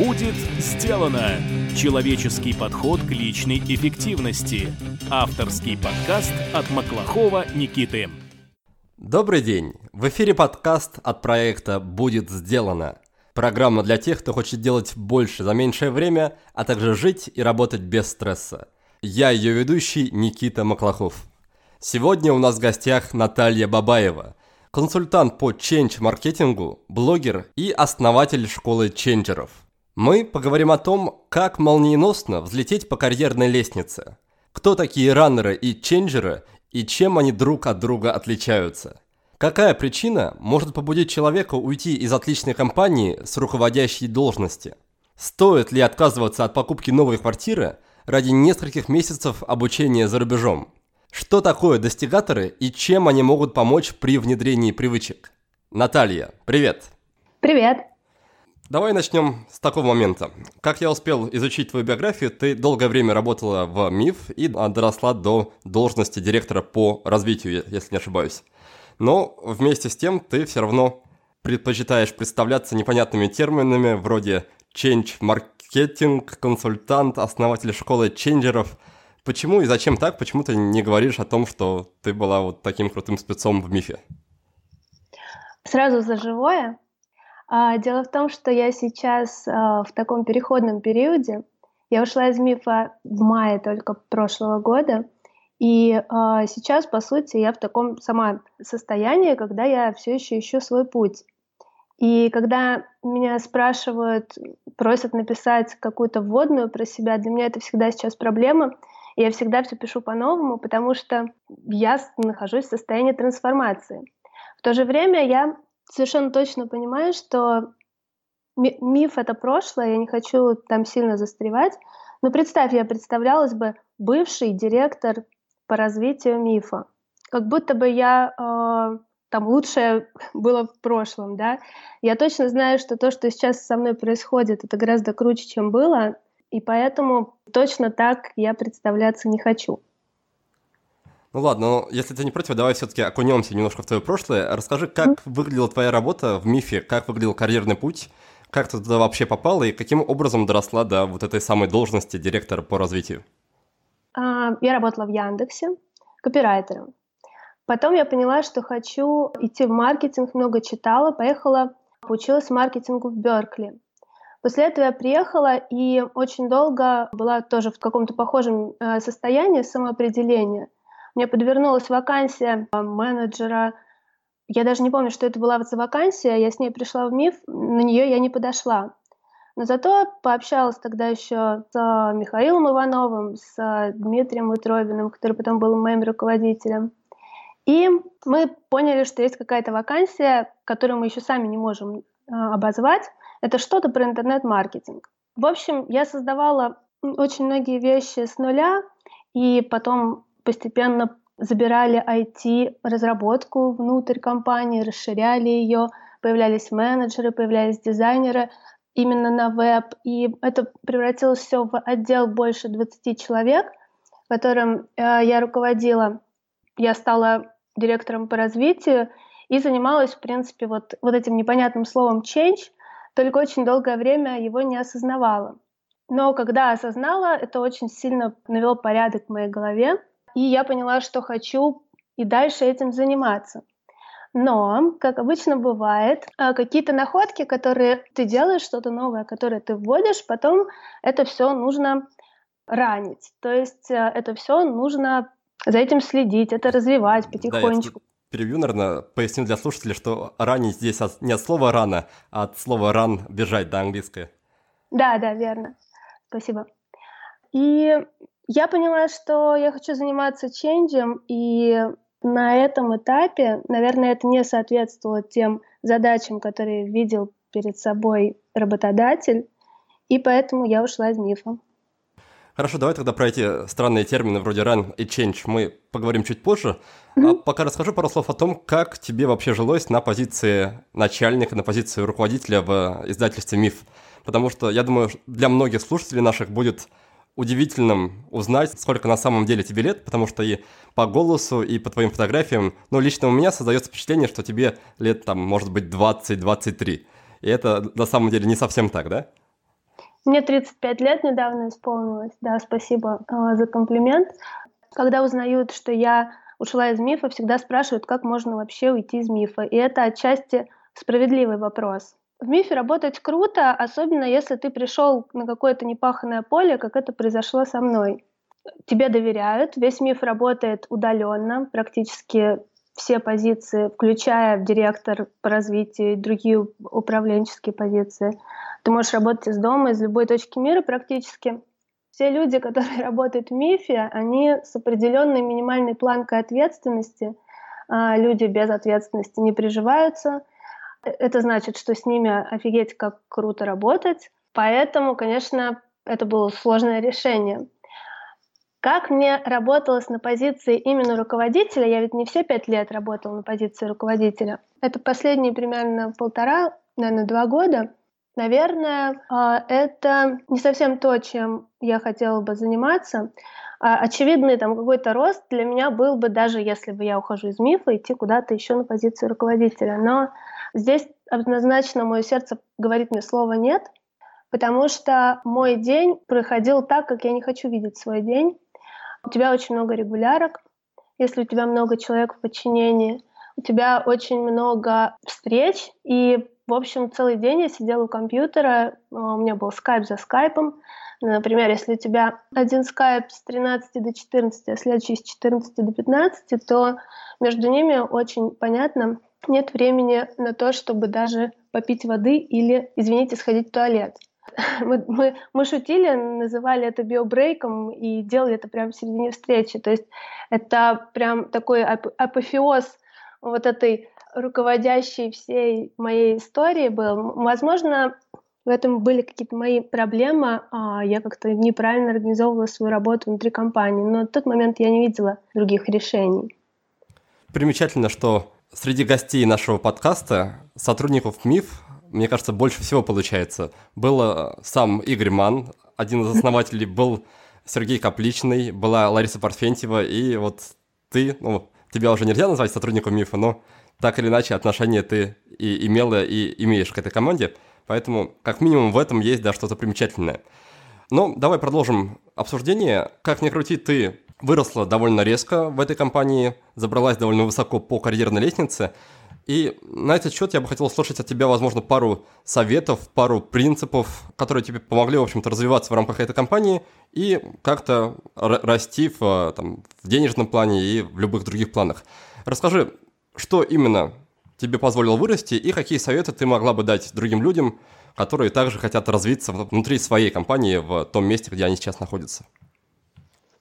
Будет сделано! Человеческий подход к личной эффективности. Авторский подкаст от Маклахова Никиты. Добрый день! В эфире подкаст от проекта «Будет сделано». Программа для тех, кто хочет делать больше за меньшее время, а также жить и работать без стресса. Я ее ведущий Никита Маклахов. Сегодня у нас в гостях Наталья Бабаева, консультант по ченч-маркетингу, блогер и основатель школы ченджеров – мы поговорим о том, как молниеносно взлететь по карьерной лестнице. Кто такие раннеры и ченджеры и чем они друг от друга отличаются. Какая причина может побудить человека уйти из отличной компании с руководящей должности? Стоит ли отказываться от покупки новой квартиры ради нескольких месяцев обучения за рубежом? Что такое достигаторы и чем они могут помочь при внедрении привычек? Наталья, привет! Привет! Давай начнем с такого момента. Как я успел изучить твою биографию, ты долгое время работала в МИФ и доросла до должности директора по развитию, если не ошибаюсь. Но вместе с тем ты все равно предпочитаешь представляться непонятными терминами вроде change маркетинг, консультант, основатель школы ченджеров. Почему и зачем так? Почему ты не говоришь о том, что ты была вот таким крутым спецом в МИФе? Сразу за живое дело в том, что я сейчас а, в таком переходном периоде. Я ушла из МИФа в мае только прошлого года. И э, сейчас, по сути, я в таком сама состоянии, когда я все еще ищу свой путь. И когда меня спрашивают, просят написать какую-то вводную про себя, для меня это всегда сейчас проблема. И я всегда все пишу по-новому, потому что я нахожусь в состоянии трансформации. В то же время я совершенно точно понимаю, что миф это прошлое, я не хочу там сильно застревать. Но представь, я представлялась бы бывший директор по развитию мифа. Как будто бы я э, там лучшее было в прошлом, да. Я точно знаю, что то, что сейчас со мной происходит, это гораздо круче, чем было, и поэтому точно так я представляться не хочу. Ну ладно, но если ты не против, давай все-таки окунемся немножко в твое прошлое. Расскажи, как выглядела твоя работа в МИФе, как выглядел карьерный путь, как ты туда вообще попала и каким образом доросла до вот этой самой должности директора по развитию? А, я работала в Яндексе копирайтером. Потом я поняла, что хочу идти в маркетинг, много читала, поехала, поучилась маркетингу в Беркли. После этого я приехала и очень долго была тоже в каком-то похожем э, состоянии самоопределения – мне подвернулась вакансия менеджера. Я даже не помню, что это была за вакансия. Я с ней пришла в МИФ, на нее я не подошла. Но зато пообщалась тогда еще с Михаилом Ивановым, с Дмитрием Утробиным, который потом был моим руководителем. И мы поняли, что есть какая-то вакансия, которую мы еще сами не можем обозвать. Это что-то про интернет-маркетинг. В общем, я создавала очень многие вещи с нуля, и потом постепенно забирали IT-разработку внутрь компании, расширяли ее, появлялись менеджеры, появлялись дизайнеры именно на веб, и это превратилось все в отдел больше 20 человек, которым э, я руководила. Я стала директором по развитию и занималась, в принципе, вот, вот этим непонятным словом change, только очень долгое время его не осознавала. Но когда осознала, это очень сильно навел порядок в моей голове, и я поняла, что хочу и дальше этим заниматься. Но, как обычно бывает, а, какие-то находки, которые ты делаешь, что-то новое, которое ты вводишь, потом это все нужно ранить. То есть э, это все нужно за этим следить, это развивать потихонечку. Да, перебью, наверное, поясню для слушателей, что ранить здесь не от слова рано, а от слова ран бежать, да, английское. Да, да, верно. Спасибо. И я поняла, что я хочу заниматься ченджем, и на этом этапе, наверное, это не соответствовало тем задачам, которые видел перед собой работодатель, и поэтому я ушла из мифа. Хорошо, давай тогда про эти странные термины вроде run и change мы поговорим чуть позже. Mm-hmm. А пока расскажу пару слов о том, как тебе вообще жилось на позиции начальника, на позиции руководителя в издательстве «Миф». Потому что, я думаю, для многих слушателей наших будет удивительным узнать, сколько на самом деле тебе лет, потому что и по голосу, и по твоим фотографиям, ну, лично у меня создается впечатление, что тебе лет, там, может быть, 20-23. И это на самом деле не совсем так, да? Мне 35 лет недавно исполнилось. Да, спасибо э, за комплимент. Когда узнают, что я ушла из мифа, всегда спрашивают, как можно вообще уйти из мифа. И это отчасти справедливый вопрос. В мифе работать круто, особенно если ты пришел на какое-то непаханное поле, как это произошло со мной. Тебе доверяют, весь миф работает удаленно, практически все позиции, включая директор по развитию и другие управленческие позиции. Ты можешь работать из дома, из любой точки мира практически. Все люди, которые работают в МИФе, они с определенной минимальной планкой ответственности. А люди без ответственности не приживаются. Это значит, что с ними офигеть как круто работать. Поэтому, конечно, это было сложное решение. Как мне работалось на позиции именно руководителя, я ведь не все пять лет работала на позиции руководителя. Это последние примерно полтора, наверное, два года. Наверное, а, это не совсем то, чем я хотела бы заниматься. А, очевидный там какой-то рост для меня был бы, даже если бы я ухожу из мифа, идти куда-то еще на позицию руководителя. Но здесь однозначно мое сердце говорит мне слово «нет», потому что мой день проходил так, как я не хочу видеть свой день. У тебя очень много регулярок, если у тебя много человек в подчинении, у тебя очень много встреч, и, в общем, целый день я сидела у компьютера, у меня был скайп за скайпом. Например, если у тебя один скайп с 13 до 14, а следующий с 14 до 15, то между ними очень понятно, нет времени на то, чтобы даже попить воды или, извините, сходить в туалет. мы, мы, мы шутили, называли это биобрейком и делали это прямо в середине встречи. То есть это прям такой ап- апофеоз вот этой руководящей всей моей истории был. Возможно, в этом были какие-то мои проблемы, а я как-то неправильно организовывала свою работу внутри компании, но в тот момент я не видела других решений. Примечательно, что среди гостей нашего подкаста сотрудников МИФ мне кажется, больше всего получается. Был э, сам Игорь Ман, один из основателей, был Сергей Капличный, была Лариса Парфентьева, и вот ты, ну, тебя уже нельзя назвать сотрудником МИФа, но так или иначе отношение ты и имела, и имеешь к этой команде, поэтому как минимум в этом есть, да, что-то примечательное. Ну, давай продолжим обсуждение. Как ни крути, ты выросла довольно резко в этой компании, забралась довольно высоко по карьерной лестнице, и на этот счет я бы хотел услышать от тебя, возможно, пару советов, пару принципов, которые тебе помогли, в общем-то, развиваться в рамках этой компании и как-то расти в, там, в денежном плане и в любых других планах. Расскажи, что именно тебе позволило вырасти и какие советы ты могла бы дать другим людям, которые также хотят развиться внутри своей компании в том месте, где они сейчас находятся?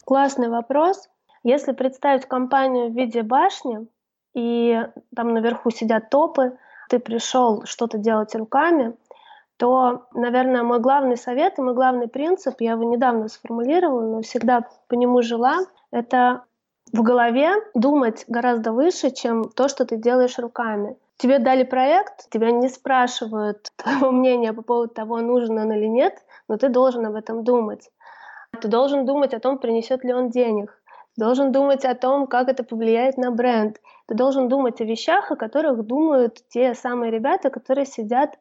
Классный вопрос. Если представить компанию в виде башни, и там наверху сидят топы, ты пришел что-то делать руками, то, наверное, мой главный совет и мой главный принцип, я его недавно сформулировала, но всегда по нему жила, это в голове думать гораздо выше, чем то, что ты делаешь руками. Тебе дали проект, тебя не спрашивают твоего мнения по поводу того, нужен он или нет, но ты должен об этом думать. Ты должен думать о том, принесет ли он денег должен думать о том, как это повлияет на бренд. Ты должен думать о вещах, о которых думают те самые ребята, которые сидят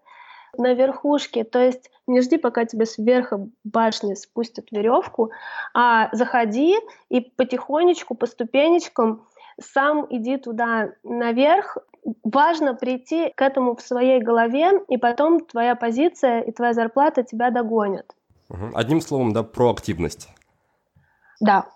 на верхушке. То есть не жди, пока тебе сверху башни спустят веревку, а заходи и потихонечку, по ступенечкам сам иди туда наверх. Важно прийти к этому в своей голове, и потом твоя позиция и твоя зарплата тебя догонят. Одним словом, да, проактивность. Да,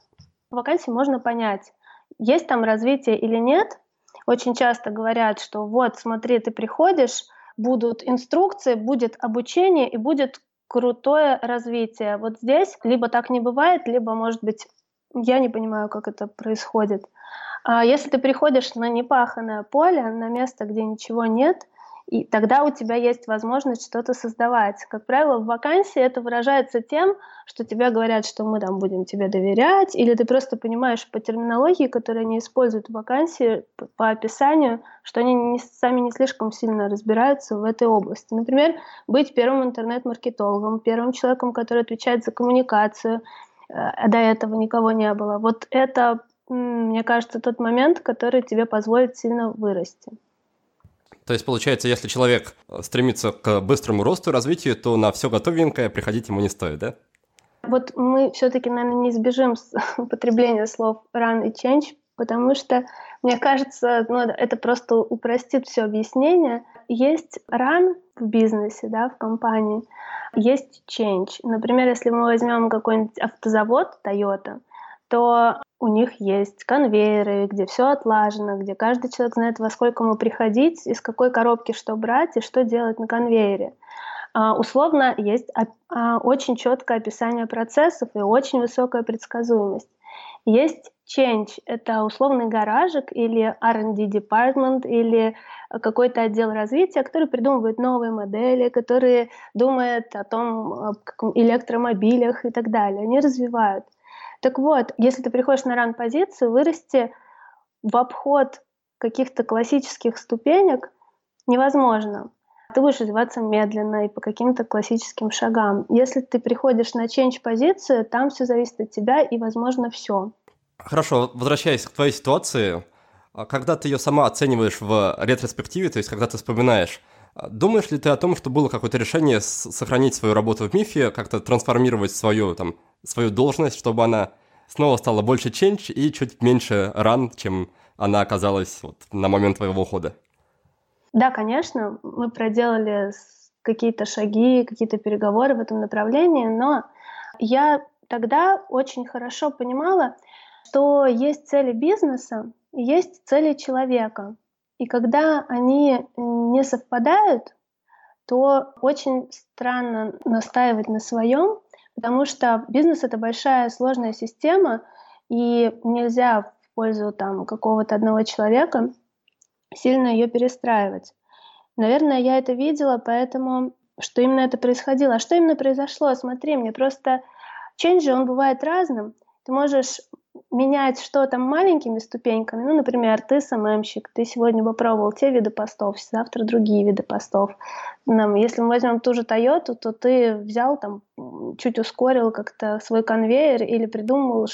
вакансии можно понять, есть там развитие или нет. Очень часто говорят, что вот, смотри, ты приходишь, будут инструкции, будет обучение и будет крутое развитие. Вот здесь либо так не бывает, либо, может быть, я не понимаю, как это происходит. А если ты приходишь на непаханное поле, на место, где ничего нет, и тогда у тебя есть возможность что-то создавать. Как правило, в вакансии это выражается тем, что тебе говорят, что мы там будем тебе доверять, или ты просто понимаешь по терминологии, которую они используют в вакансии, по описанию, что они не, сами не слишком сильно разбираются в этой области. Например, быть первым интернет-маркетологом, первым человеком, который отвечает за коммуникацию, а до этого никого не было. Вот это, мне кажется, тот момент, который тебе позволит сильно вырасти. То есть, получается, если человек стремится к быстрому росту и развитию, то на все готовенькое приходить ему не стоит, да? Вот мы все-таки, наверное, не избежим употребления слов run и change, потому что, мне кажется, ну, это просто упростит все объяснение. Есть run в бизнесе, да, в компании, есть change. Например, если мы возьмем какой-нибудь автозавод Toyota, то у них есть конвейеры, где все отлажено, где каждый человек знает, во сколько ему приходить, из какой коробки что брать и что делать на конвейере. Uh, условно есть uh, очень четкое описание процессов и очень высокая предсказуемость. Есть change — это условный гаражик или R&D department или какой-то отдел развития, который придумывает новые модели, который думает о том, о электромобилях и так далее. Они развивают. Так вот, если ты приходишь на ран-позицию, вырасти в обход каких-то классических ступенек невозможно. Ты будешь развиваться медленно и по каким-то классическим шагам. Если ты приходишь на change-позицию, там все зависит от тебя и, возможно, все. Хорошо, возвращаясь к твоей ситуации, а когда ты ее сама оцениваешь в ретроспективе, то есть когда ты вспоминаешь, а думаешь ли ты о том, что было какое-то решение сохранить свою работу в мифе, как-то трансформировать свою, там, свою должность, чтобы она снова стала больше change и чуть меньше ран, чем она оказалась вот на момент твоего ухода? Да, конечно, мы проделали какие-то шаги, какие-то переговоры в этом направлении, но я тогда очень хорошо понимала, что есть цели бизнеса есть цели человека. И когда они не совпадают, то очень странно настаивать на своем, потому что бизнес это большая сложная система, и нельзя в пользу там какого-то одного человека сильно ее перестраивать. Наверное, я это видела, поэтому что именно это происходило. А что именно произошло? Смотри, мне просто change, он бывает разным. Ты можешь менять что-то маленькими ступеньками. Ну, например, ты СММщик, ты сегодня попробовал те виды постов, завтра другие виды постов. Если мы возьмем ту же Toyota, то ты взял там, чуть ускорил как-то свой конвейер или придумал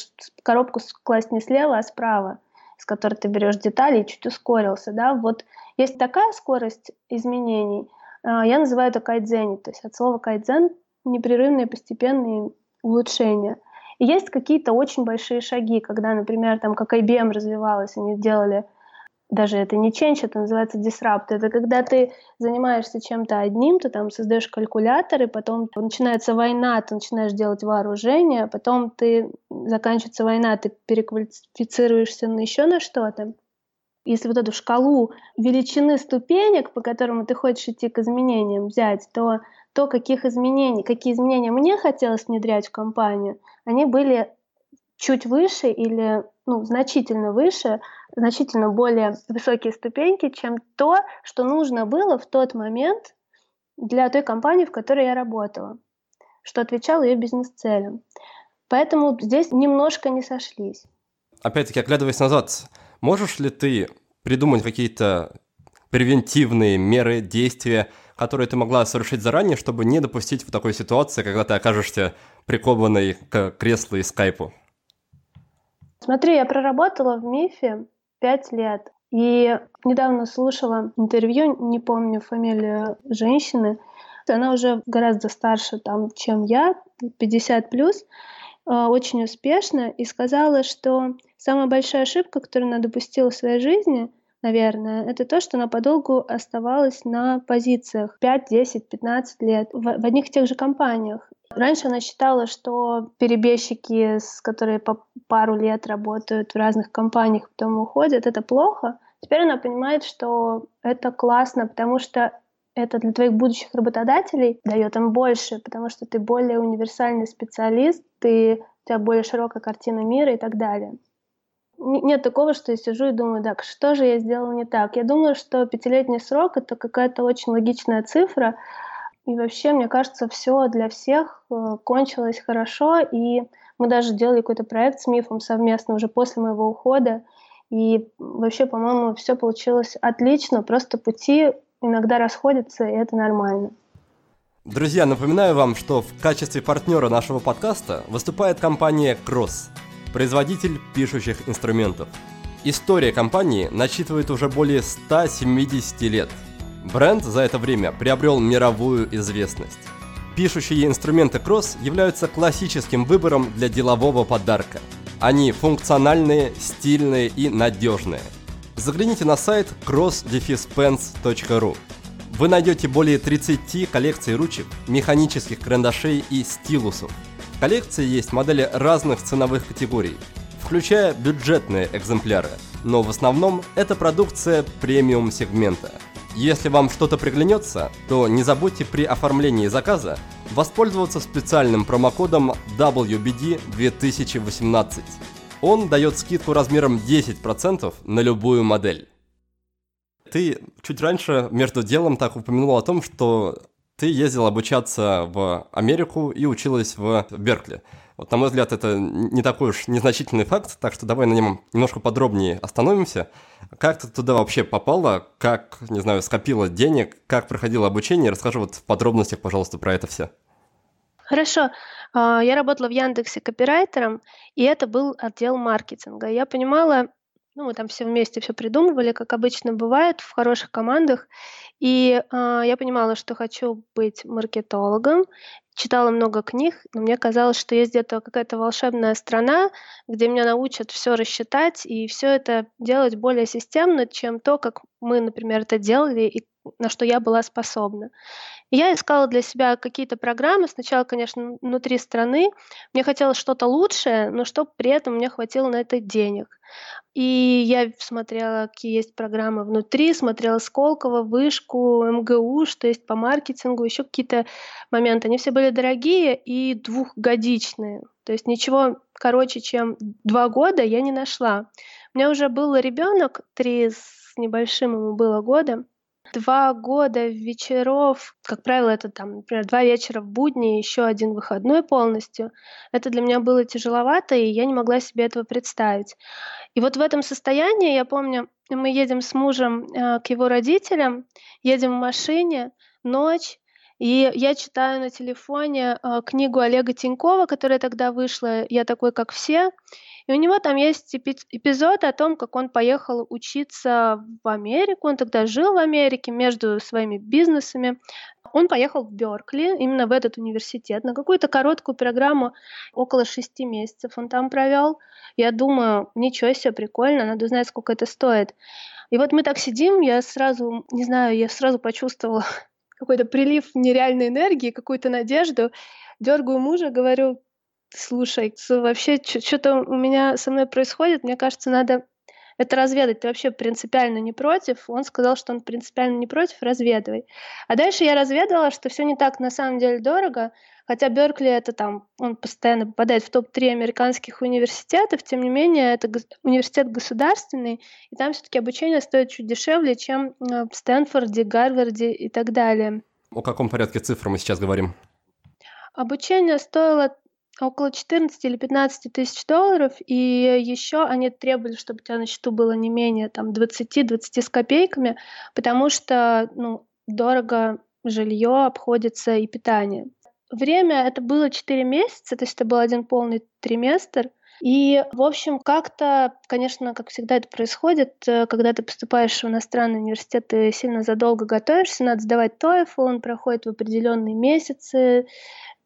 коробку класть не слева, а справа, с которой ты берешь детали и чуть ускорился. Да? Вот есть такая скорость изменений, а, я называю это кайдзен, то есть от слова кайдзен непрерывные постепенные улучшения – и есть какие-то очень большие шаги, когда, например, там, как IBM развивалась, они делали даже это не change, это называется disrupt. Это когда ты занимаешься чем-то одним, ты там создаешь калькуляторы, потом начинается война, ты начинаешь делать вооружение, потом ты заканчивается война, ты переквалифицируешься на еще на что-то. Если вот эту шкалу величины ступенек, по которому ты хочешь идти к изменениям взять, то то, каких изменений, какие изменения мне хотелось внедрять в компанию, они были чуть выше или ну, значительно выше, значительно более высокие ступеньки, чем то, что нужно было в тот момент для той компании, в которой я работала, что отвечало ее бизнес-целям. Поэтому здесь немножко не сошлись. Опять-таки, оглядываясь назад, можешь ли ты придумать какие-то превентивные меры, действия, которые ты могла совершить заранее, чтобы не допустить в такой ситуации, когда ты окажешься прикованной к креслу и скайпу? Смотри, я проработала в МИФе пять лет. И недавно слушала интервью, не помню фамилию женщины. Она уже гораздо старше, там, чем я, 50 плюс, э, очень успешно, и сказала, что самая большая ошибка, которую она допустила в своей жизни, наверное, это то, что она подолгу оставалась на позициях 5, 10, 15 лет в, в одних и тех же компаниях. Раньше она считала, что перебежчики, с которые по пару лет работают в разных компаниях, потом уходят, это плохо. Теперь она понимает, что это классно, потому что это для твоих будущих работодателей дает им больше, потому что ты более универсальный специалист, ты, у тебя более широкая картина мира и так далее нет такого, что я сижу и думаю, так, что же я сделала не так. Я думаю, что пятилетний срок — это какая-то очень логичная цифра, и вообще, мне кажется, все для всех э, кончилось хорошо, и мы даже делали какой-то проект с Мифом совместно уже после моего ухода, и вообще, по-моему, все получилось отлично, просто пути иногда расходятся, и это нормально. Друзья, напоминаю вам, что в качестве партнера нашего подкаста выступает компания Cross – производитель пишущих инструментов. История компании насчитывает уже более 170 лет. Бренд за это время приобрел мировую известность. Пишущие инструменты Cross являются классическим выбором для делового подарка. Они функциональные, стильные и надежные. Загляните на сайт cross-pens.ru. Вы найдете более 30 коллекций ручек, механических карандашей и стилусов. В коллекции есть модели разных ценовых категорий, включая бюджетные экземпляры, но в основном это продукция премиум сегмента – если вам что-то приглянется, то не забудьте при оформлении заказа воспользоваться специальным промокодом WBD2018. Он дает скидку размером 10% на любую модель. Ты чуть раньше между делом так упомянул о том, что ты ездил обучаться в Америку и училась в Беркли. Вот, на мой взгляд, это не такой уж незначительный факт, так что давай на нем немножко подробнее остановимся. Как ты туда вообще попала, как, не знаю, скопила денег, как проходило обучение? Расскажи вот в подробностях, пожалуйста, про это все. Хорошо. А, я работала в Яндексе копирайтером, и это был отдел маркетинга. Я понимала, ну, мы там все вместе все придумывали, как обычно бывает в хороших командах. И э, я понимала, что хочу быть маркетологом, читала много книг, но мне казалось, что есть где-то какая-то волшебная страна, где меня научат все рассчитать и все это делать более системно, чем то, как мы, например, это делали и на что я была способна. И я искала для себя какие-то программы, сначала, конечно, внутри страны. Мне хотелось что-то лучшее, но чтобы при этом мне хватило на это денег. И я смотрела, какие есть программы внутри, смотрела Сколково, Вышку, МГУ, что есть по маркетингу, еще какие-то моменты. Они все были дорогие и двухгодичные. То есть ничего короче, чем два года я не нашла. У меня уже был ребенок, три с небольшим ему было года, Два года вечеров, как правило, это там, например, два вечера в будни, еще один выходной полностью. Это для меня было тяжеловато, и я не могла себе этого представить. И вот в этом состоянии, я помню, мы едем с мужем э, к его родителям, едем в машине, ночь, и я читаю на телефоне э, книгу Олега Тинькова, которая тогда вышла «Я такой, как все», и у него там есть эпизод о том, как он поехал учиться в Америку. Он тогда жил в Америке между своими бизнесами. Он поехал в Беркли, именно в этот университет, на какую-то короткую программу, около шести месяцев он там провел. Я думаю, ничего себе, прикольно, надо узнать, сколько это стоит. И вот мы так сидим, я сразу, не знаю, я сразу почувствовала какой-то прилив нереальной энергии, какую-то надежду. Дергаю мужа, говорю, Слушай, вообще что-то у меня со мной происходит, мне кажется, надо это разведать. Ты вообще принципиально не против? Он сказал, что он принципиально не против, разведывай. А дальше я разведала, что все не так на самом деле дорого, хотя Беркли это там, он постоянно попадает в топ-3 американских университетов, тем не менее, это университет государственный, и там все-таки обучение стоит чуть дешевле, чем э, в Стэнфорде, Гарварде и так далее. О каком порядке цифр мы сейчас говорим? Обучение стоило около 14 или 15 тысяч долларов, и еще они требовали, чтобы у тебя на счету было не менее там 20-20 с копейками, потому что ну, дорого жилье обходится и питание. Время это было 4 месяца, то есть это был один полный триместр. И, в общем, как-то, конечно, как всегда это происходит, э, когда ты поступаешь в иностранный университет, ты сильно задолго готовишься, надо сдавать TOEFL, он проходит в определенные месяцы,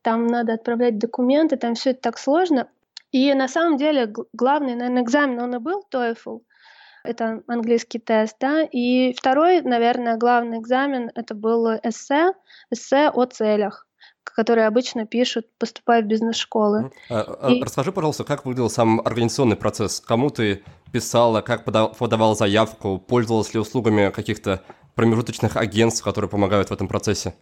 там надо отправлять документы, там все это так сложно. И на самом деле главный, наверное, экзамен, он и был TOEFL, это английский тест, да, и второй, наверное, главный экзамен, это был эссе, эссе о целях которые обычно пишут, поступая в бизнес-школы. А, а, и... Расскажи, пожалуйста, как выглядел сам организационный процесс? Кому ты писала, как подавала заявку, пользовалась ли услугами каких-то промежуточных агентств, которые помогают в этом процессе?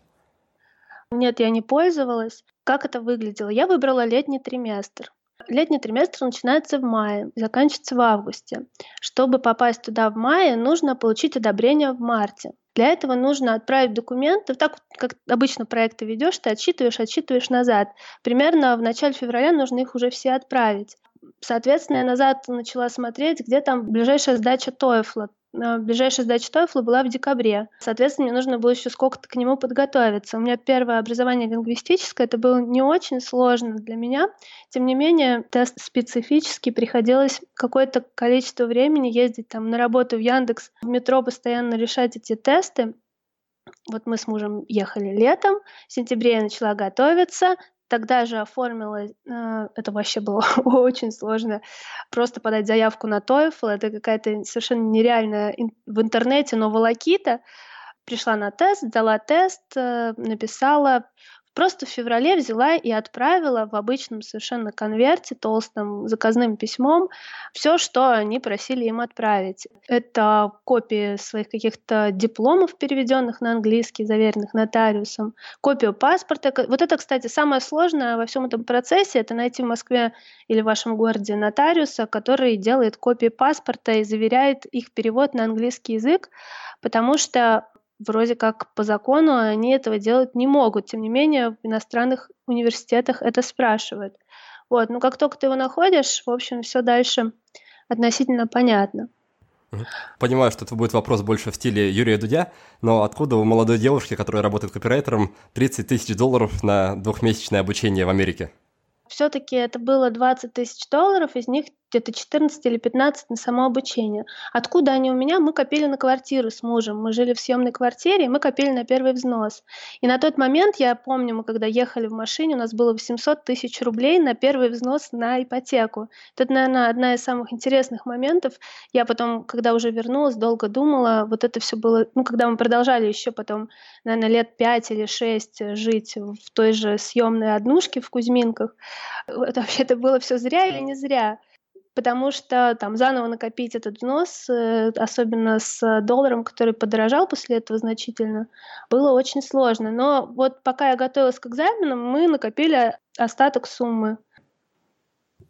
Нет, я не пользовалась. Как это выглядело? Я выбрала летний триместр. Летний триместр начинается в мае заканчивается в августе. Чтобы попасть туда в мае, нужно получить одобрение в марте. Для этого нужно отправить документы. Так как обычно проекты ведешь, ты отсчитываешь, отсчитываешь назад. Примерно в начале февраля нужно их уже все отправить. Соответственно, я назад начала смотреть, где там ближайшая сдача TOEFL. Ближайшая сдача TOEFL была в декабре. Соответственно, мне нужно было еще сколько-то к нему подготовиться. У меня первое образование лингвистическое, это было не очень сложно для меня. Тем не менее, тест специфический, приходилось какое-то количество времени ездить там на работу в Яндекс, в метро постоянно решать эти тесты. Вот мы с мужем ехали летом, в сентябре я начала готовиться, тогда же оформила, э, это вообще было очень сложно, просто подать заявку на TOEFL, это какая-то совершенно нереальная в интернете, но волокита. Пришла на тест, дала тест, э, написала Просто в феврале взяла и отправила в обычном совершенно конверте, толстым заказным письмом, все, что они просили им отправить. Это копии своих каких-то дипломов, переведенных на английский, заверенных нотариусом, копию паспорта. Вот это, кстати, самое сложное во всем этом процессе, это найти в Москве или в вашем городе нотариуса, который делает копии паспорта и заверяет их перевод на английский язык, потому что вроде как по закону они этого делать не могут. Тем не менее, в иностранных университетах это спрашивают. Вот, но как только ты его находишь, в общем, все дальше относительно понятно. Понимаю, что это будет вопрос больше в стиле Юрия Дудя, но откуда у молодой девушки, которая работает копирайтером, 30 тысяч долларов на двухмесячное обучение в Америке? Все-таки это было 20 тысяч долларов, из них где-то 14 или 15 на само обучение. Откуда они у меня? Мы копили на квартиру с мужем. Мы жили в съемной квартире, и мы копили на первый взнос. И на тот момент, я помню, мы когда ехали в машине, у нас было 800 тысяч рублей на первый взнос на ипотеку. Это, наверное, одна из самых интересных моментов. Я потом, когда уже вернулась, долго думала, вот это все было, ну, когда мы продолжали еще потом, наверное, лет 5 или 6 жить в той же съемной однушке в Кузьминках, это вообще это было все зря или не зря? Потому что там заново накопить этот взнос, э, особенно с долларом, который подорожал после этого значительно, было очень сложно. Но вот пока я готовилась к экзаменам, мы накопили остаток суммы.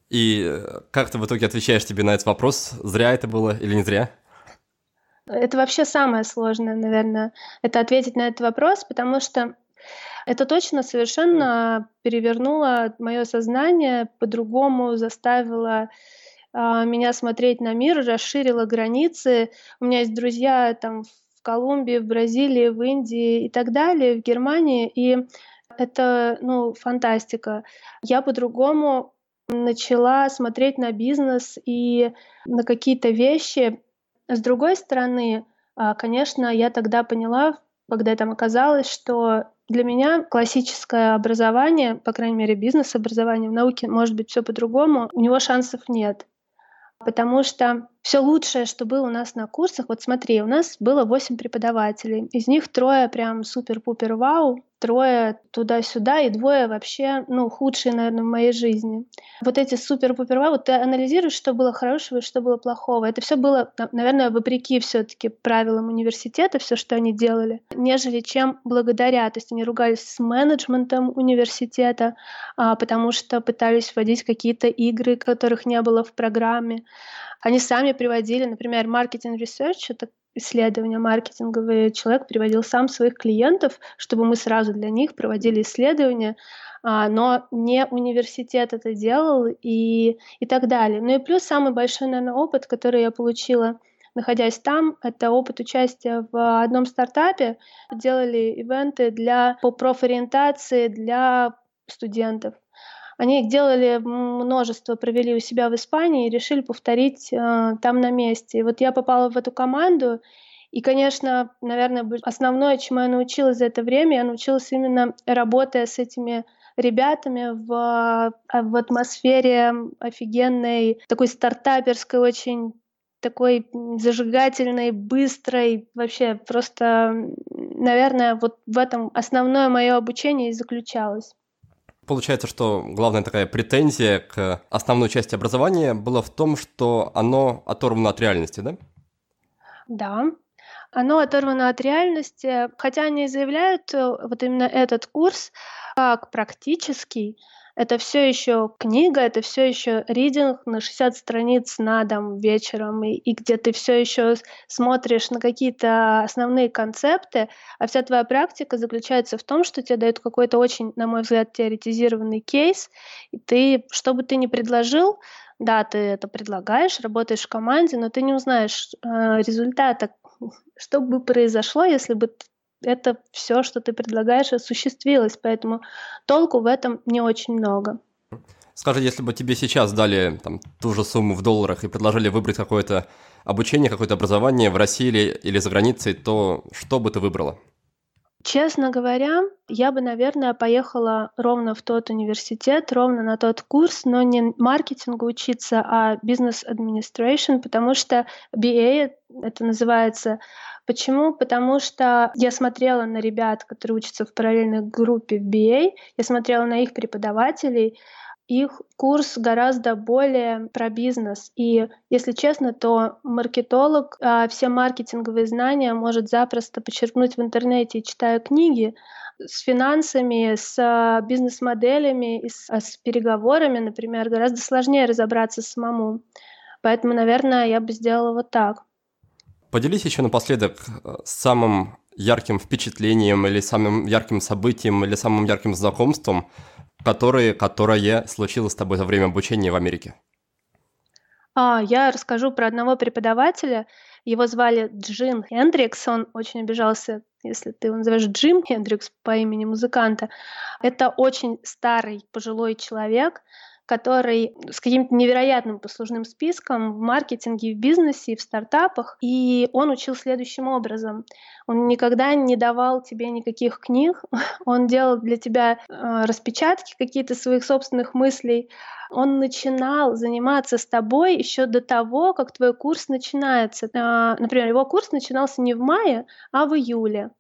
И э, как ты в итоге отвечаешь тебе на этот вопрос? Зря это было или не зря? Это вообще самое сложное, наверное, это ответить на этот вопрос, потому что это точно совершенно перевернуло мое сознание, по-другому заставило меня смотреть на мир, расширила границы. У меня есть друзья там в Колумбии, в Бразилии, в Индии и так далее, в Германии, и это, ну, фантастика. Я по-другому начала смотреть на бизнес и на какие-то вещи. С другой стороны, а, конечно, я тогда поняла, когда я там оказалась, что для меня классическое образование, по крайней мере, бизнес-образование в науке, может быть, все по-другому, у него шансов нет потому что все лучшее, что было у нас на курсах, вот смотри, у нас было 8 преподавателей, из них трое прям супер-пупер вау, трое туда-сюда и двое вообще, ну, худшие, наверное, в моей жизни. Вот эти супер-пупер вау, вот ты анализируешь, что было хорошего и что было плохого. Это все было, наверное, вопреки все-таки правилам университета, все, что они делали, нежели чем благодаря. То есть они ругались с менеджментом университета, а, потому что пытались вводить какие-то игры, которых не было в программе. Они сами приводили, например, маркетинг research, это исследования маркетинговые, человек приводил сам своих клиентов, чтобы мы сразу для них проводили исследования, а, но не университет это делал и, и так далее. Ну и плюс самый большой, наверное, опыт, который я получила находясь там, это опыт участия в одном стартапе. Делали ивенты для, профориентации для студентов. Они их делали множество, провели у себя в Испании и решили повторить э, там на месте. И вот я попала в эту команду, и, конечно, наверное, основное, чему я научилась за это время, я научилась именно работая с этими ребятами в, а, в атмосфере офигенной, такой стартаперской, очень такой зажигательной, быстрой, вообще просто, наверное, вот в этом основное мое обучение и заключалось. Получается, что главная такая претензия к основной части образования была в том, что оно оторвано от реальности, да? Да, оно оторвано от реальности, хотя они заявляют э, вот именно этот курс как практический, это все еще книга, это все еще ридинг на 60 страниц на дом вечером, и, и где ты все еще смотришь на какие-то основные концепты, а вся твоя практика заключается в том, что тебе дают какой-то очень, на мой взгляд, теоретизированный кейс, и ты, что бы ты ни предложил, да, ты это предлагаешь, работаешь в команде, но ты не узнаешь э, результата, что бы произошло, если бы это все, что ты предлагаешь, осуществилось, поэтому толку в этом не очень много. Скажи, если бы тебе сейчас дали там, ту же сумму в долларах и предложили выбрать какое-то обучение, какое-то образование в России или, или за границей, то что бы ты выбрала? Честно говоря, я бы, наверное, поехала ровно в тот университет, ровно на тот курс, но не маркетингу учиться, а бизнес administration, потому что BA это называется. Почему? Потому что я смотрела на ребят, которые учатся в параллельной группе в BA, я смотрела на их преподавателей, их курс гораздо более про бизнес. И, если честно, то маркетолог а, все маркетинговые знания может запросто почерпнуть в интернете, читая книги, с финансами, с а, бизнес-моделями и с, а, с переговорами, например, гораздо сложнее разобраться самому. Поэтому, наверное, я бы сделала вот так. Поделись еще напоследок э, самым ярким впечатлением или самым ярким событием или самым ярким знакомством, которые, которое случилось с тобой за время обучения в Америке? А, я расскажу про одного преподавателя. Его звали Джим Хендрикс. Он очень обижался, если ты его называешь Джим Хендрикс по имени музыканта. Это очень старый пожилой человек, который с каким-то невероятным послужным списком в маркетинге, в бизнесе, в стартапах. И он учил следующим образом. Он никогда не давал тебе никаких книг, он делал для тебя э, распечатки какие-то своих собственных мыслей. Он начинал заниматься с тобой еще до того, как твой курс начинается. Э, например, его курс начинался не в мае, а в июле.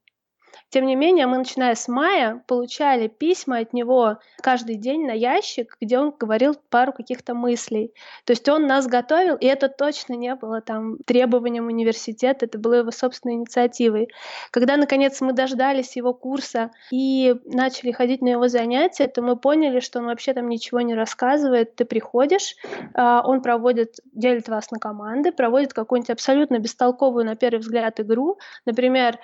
Тем не менее, мы, начиная с мая, получали письма от него каждый день на ящик, где он говорил пару каких-то мыслей. То есть он нас готовил, и это точно не было там требованием университета, это было его собственной инициативой. Когда, наконец, мы дождались его курса и начали ходить на его занятия, то мы поняли, что он вообще там ничего не рассказывает. Ты приходишь, а, он проводит, делит вас на команды, проводит какую-нибудь абсолютно бестолковую, на первый взгляд, игру. Например,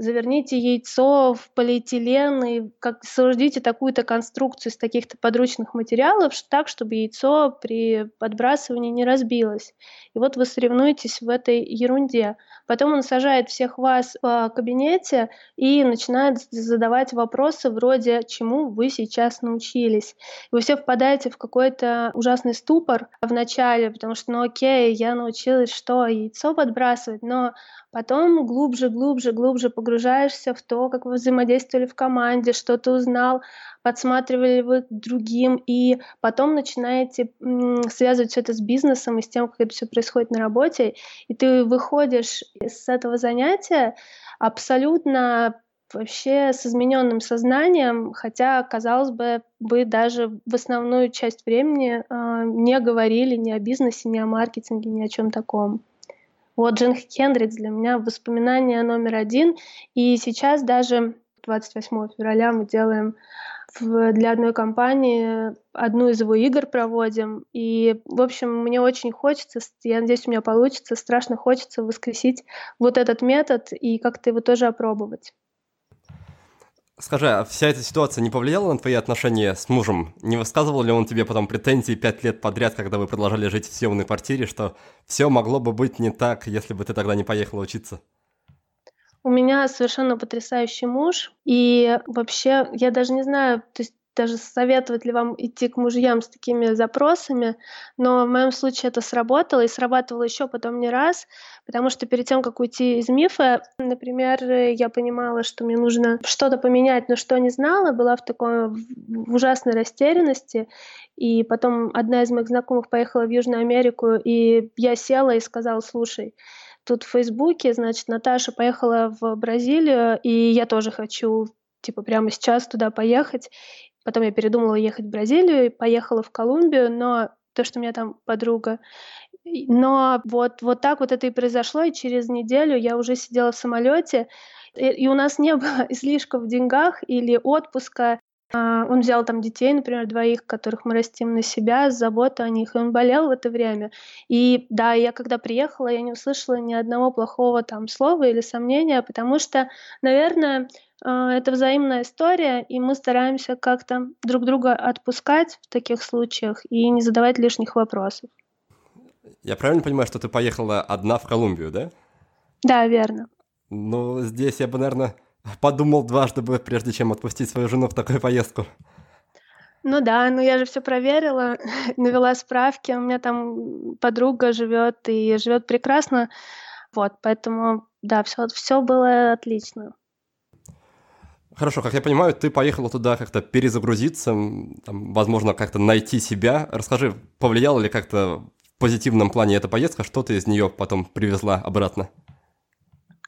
заверните яйцо в полиэтилен и как соорудите такую-то конструкцию из таких-то подручных материалов так, чтобы яйцо при подбрасывании не разбилось. И вот вы соревнуетесь в этой ерунде. Потом он сажает всех вас в кабинете и начинает задавать вопросы вроде «Чему вы сейчас научились?». Вы все впадаете в какой-то ужасный ступор в начале, потому что, ну окей, я научилась что, яйцо подбрасывать, но Потом глубже, глубже, глубже погружаешься в то, как вы взаимодействовали в команде, что ты узнал, подсматривали вы другим, и потом начинаете связывать все это с бизнесом и с тем, как это все происходит на работе, и ты выходишь с этого занятия абсолютно вообще с измененным сознанием, хотя, казалось бы, вы даже в основную часть времени э, не говорили ни о бизнесе, ни о маркетинге, ни о чем таком. Вот Джин Хендрикс для меня воспоминание номер один. И сейчас даже 28 февраля мы делаем для одной компании одну из его игр проводим. И, в общем, мне очень хочется, я надеюсь, у меня получится, страшно хочется воскресить вот этот метод и как-то его тоже опробовать. Скажи, а вся эта ситуация не повлияла на твои отношения с мужем? Не высказывал ли он тебе потом претензии пять лет подряд, когда вы продолжали жить в съемной квартире, что все могло бы быть не так, если бы ты тогда не поехала учиться? У меня совершенно потрясающий муж, и вообще я даже не знаю, то есть даже советовать ли вам идти к мужьям с такими запросами, но в моем случае это сработало, и срабатывало еще потом не раз, потому что перед тем, как уйти из мифа, например, я понимала, что мне нужно что-то поменять, но что не знала, была в такой в ужасной растерянности, и потом одна из моих знакомых поехала в Южную Америку, и я села и сказала, слушай, тут в Фейсбуке, значит, Наташа поехала в Бразилию, и я тоже хочу типа прямо сейчас туда поехать. Потом я передумала ехать в Бразилию и поехала в Колумбию, но то, что у меня там подруга. Но вот, вот так вот это и произошло, и через неделю я уже сидела в самолете, и, и у нас не было излишков в деньгах или отпуска. А, он взял там детей, например, двоих, которых мы растим на себя, заботу о них, и он болел в это время. И да, я когда приехала, я не услышала ни одного плохого там слова или сомнения, потому что, наверное, это взаимная история, и мы стараемся как-то друг друга отпускать в таких случаях и не задавать лишних вопросов. Я правильно понимаю, что ты поехала одна в Колумбию, да? Да, верно. Ну, здесь я бы, наверное, подумал дважды бы, прежде чем отпустить свою жену в такую поездку. Ну да, ну я же все проверила, навела справки. У меня там подруга живет и живет прекрасно. Вот, поэтому, да, все, все было отлично. Хорошо, как я понимаю, ты поехала туда как-то перезагрузиться, там, возможно, как-то найти себя. Расскажи, повлияла ли как-то в позитивном плане эта поездка, что ты из нее потом привезла обратно?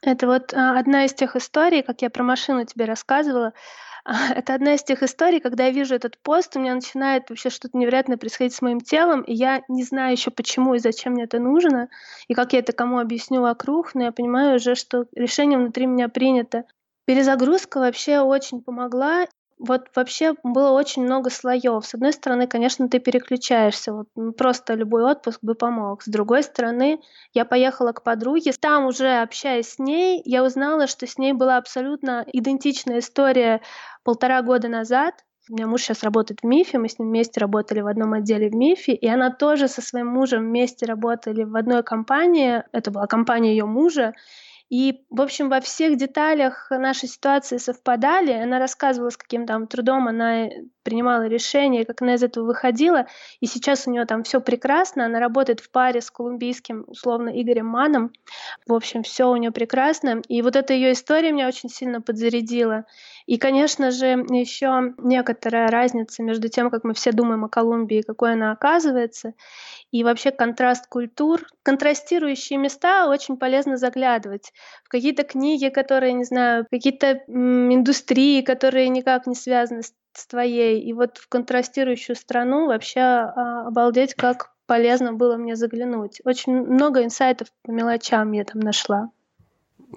Это вот а, одна из тех историй, как я про машину тебе рассказывала. А, это одна из тех историй, когда я вижу этот пост, у меня начинает вообще что-то невероятное происходить с моим телом, и я не знаю еще почему и зачем мне это нужно, и как я это кому объясню вокруг, но я понимаю уже, что решение внутри меня принято. Перезагрузка вообще очень помогла. Вот вообще было очень много слоев. С одной стороны, конечно, ты переключаешься, вот ну, просто любой отпуск бы помог. С другой стороны, я поехала к подруге, там уже общаясь с ней, я узнала, что с ней была абсолютно идентичная история полтора года назад. У меня муж сейчас работает в МИФе, мы с ним вместе работали в одном отделе в МИФе, и она тоже со своим мужем вместе работали в одной компании, это была компания ее мужа, и, в общем, во всех деталях нашей ситуации совпадали. Она рассказывала, с каким там трудом она принимала решения, как она из этого выходила. И сейчас у нее там все прекрасно. Она работает в паре с колумбийским, условно, Игорем Маном. В общем, все у нее прекрасно. И вот эта ее история меня очень сильно подзарядила. И, конечно же, еще некоторая разница между тем, как мы все думаем о Колумбии, какой она оказывается, и вообще контраст культур. Контрастирующие места очень полезно заглядывать. В какие-то книги, которые, не знаю, какие-то индустрии, которые никак не связаны с, с твоей. И вот в контрастирующую страну вообще а, обалдеть, как полезно было мне заглянуть. Очень много инсайтов по мелочам я там нашла.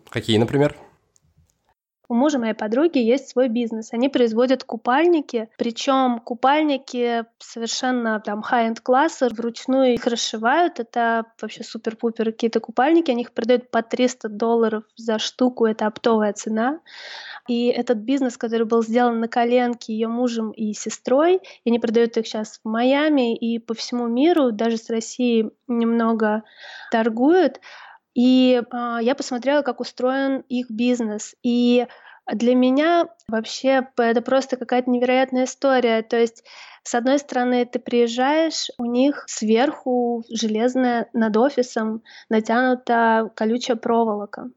Какие, например? У мужа моей подруги есть свой бизнес. Они производят купальники, причем купальники совершенно там high-end класса, вручную их расшивают. Это вообще супер-пупер какие-то купальники. Они их продают по 300 долларов за штуку, это оптовая цена. И этот бизнес, который был сделан на коленке ее мужем и сестрой, и они продают их сейчас в Майами и по всему миру, даже с Россией немного торгуют. И э, я посмотрела, как устроен их бизнес. И для меня вообще это просто какая-то невероятная история. То есть, с одной стороны, ты приезжаешь, у них сверху железная над офисом натянута колючая проволока.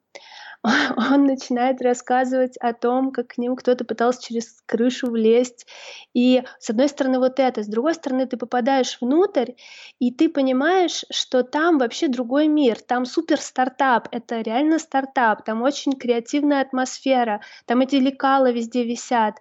он начинает рассказывать о том, как к ним кто-то пытался через крышу влезть. И с одной стороны вот это, с другой стороны ты попадаешь внутрь, и ты понимаешь, что там вообще другой мир, там супер стартап, это реально стартап, там очень креативная атмосфера, там эти лекала везде висят.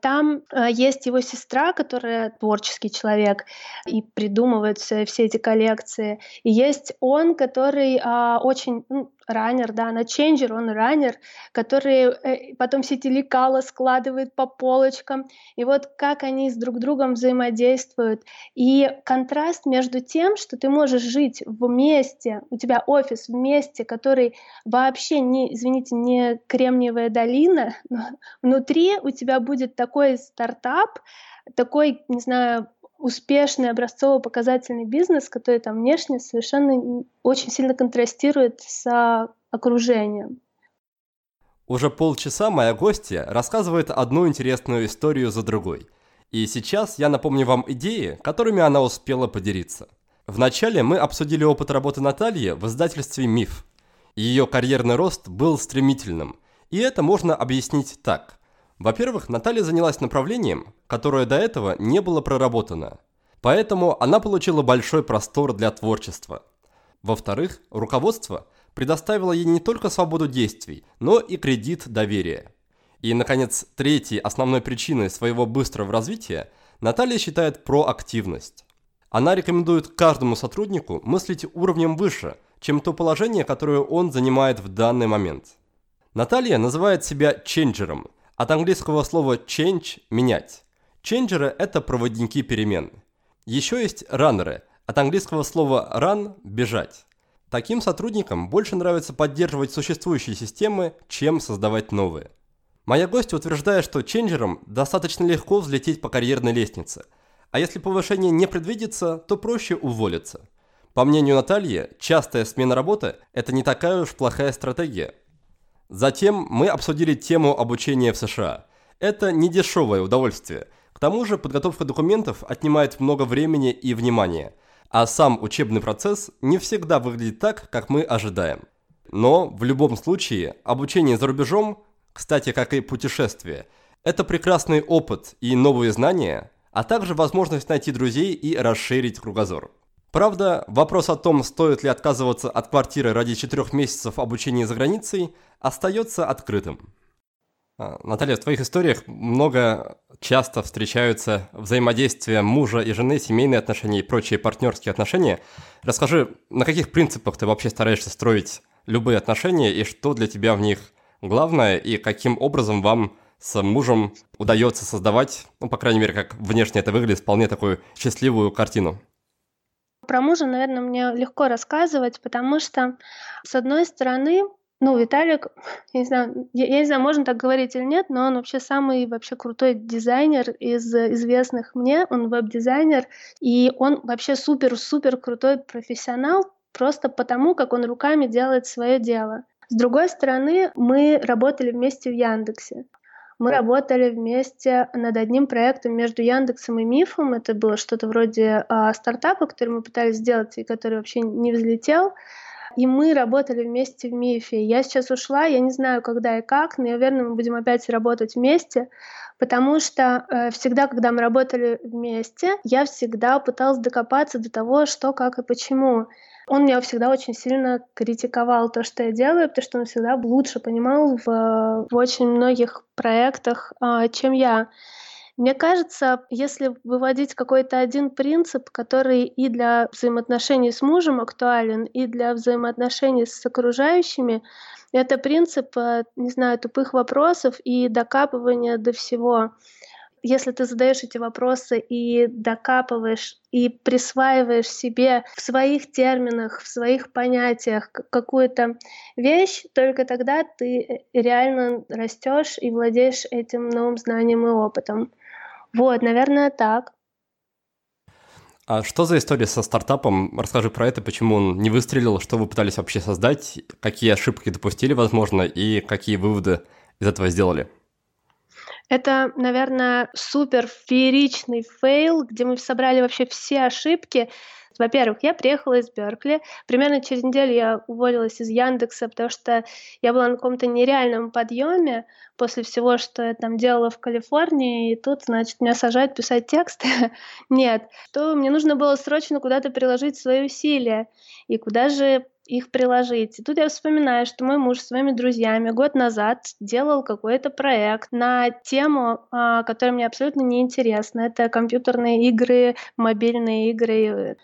Там э, есть его сестра, которая творческий человек и придумывает все эти коллекции. И есть он, который э, очень ну, раннер, да, на ченджер, он раннер, который э, потом все эти лекала складывает по полочкам. И вот как они с друг другом взаимодействуют. И контраст между тем, что ты можешь жить в месте, у тебя офис в месте, который вообще не, извините, не Кремниевая долина, но внутри у тебя будет такой стартап, такой, не знаю, успешный образцово-показательный бизнес, который там внешне совершенно очень сильно контрастирует с окружением. Уже полчаса моя гостья рассказывает одну интересную историю за другой. И сейчас я напомню вам идеи, которыми она успела поделиться. Вначале мы обсудили опыт работы Натальи в издательстве «Миф». Ее карьерный рост был стремительным, и это можно объяснить так. Во-первых, Наталья занялась направлением, которое до этого не было проработано. Поэтому она получила большой простор для творчества. Во-вторых, руководство предоставило ей не только свободу действий, но и кредит доверия. И, наконец, третьей основной причиной своего быстрого развития Наталья считает проактивность. Она рекомендует каждому сотруднику мыслить уровнем выше, чем то положение, которое он занимает в данный момент. Наталья называет себя ченджером – от английского слова change – менять. Ченджеры – это проводники перемен. Еще есть раннеры. От английского слова run – бежать. Таким сотрудникам больше нравится поддерживать существующие системы, чем создавать новые. Моя гостья утверждает, что ченджерам достаточно легко взлететь по карьерной лестнице, а если повышение не предвидится, то проще уволиться. По мнению Натальи, частая смена работы – это не такая уж плохая стратегия – Затем мы обсудили тему обучения в США. Это не дешевое удовольствие. К тому же подготовка документов отнимает много времени и внимания, а сам учебный процесс не всегда выглядит так, как мы ожидаем. Но в любом случае обучение за рубежом, кстати, как и путешествие, Это прекрасный опыт и новые знания, а также возможность найти друзей и расширить кругозор. Правда, вопрос о том, стоит ли отказываться от квартиры ради четырех месяцев обучения за границей, остается открытым. А, Наталья, в твоих историях много часто встречаются взаимодействия мужа и жены, семейные отношения и прочие партнерские отношения. Расскажи, на каких принципах ты вообще стараешься строить любые отношения и что для тебя в них главное и каким образом вам с мужем удается создавать, ну, по крайней мере, как внешне это выглядит, вполне такую счастливую картину? Про мужа, наверное, мне легко рассказывать, потому что, с одной стороны, ну, Виталик, я не знаю, я, я не знаю, можно так говорить или нет, но он вообще самый вообще крутой дизайнер из известных мне, он веб-дизайнер, и он вообще супер-супер крутой профессионал, просто потому, как он руками делает свое дело. С другой стороны, мы работали вместе в Яндексе. Мы работали вместе над одним проектом между Яндексом и Мифом. Это было что-то вроде э, стартапа, который мы пытались сделать и который вообще не взлетел. И мы работали вместе в Мифе. Я сейчас ушла, я не знаю, когда и как, но я уверена, мы будем опять работать вместе, потому что э, всегда, когда мы работали вместе, я всегда пыталась докопаться до того, что, как и почему. Он меня всегда очень сильно критиковал то, что я делаю, потому что он всегда лучше понимал в, в очень многих проектах, а, чем я. Мне кажется, если выводить какой-то один принцип, который и для взаимоотношений с мужем актуален, и для взаимоотношений с окружающими, это принцип, э, не знаю, тупых вопросов и докапывания до всего если ты задаешь эти вопросы и докапываешь и присваиваешь себе в своих терминах, в своих понятиях какую-то вещь, только тогда ты реально растешь и владеешь этим новым знанием и опытом. Вот, наверное, так. А что за история со стартапом? Расскажи про это, почему он не выстрелил, что вы пытались вообще создать, какие ошибки допустили, возможно, и какие выводы из этого сделали? Это, наверное, супер фееричный фейл, где мы собрали вообще все ошибки. Во-первых, я приехала из Беркли. Примерно через неделю я уволилась из Яндекса, потому что я была на каком-то нереальном подъеме после всего, что я там делала в Калифорнии, и тут, значит, меня сажают писать тексты. Нет, то мне нужно было срочно куда-то приложить свои усилия. И куда же их приложить. И тут я вспоминаю, что мой муж с своими друзьями год назад делал какой-то проект на тему, а, которая мне абсолютно не интересна. Это компьютерные игры, мобильные игры.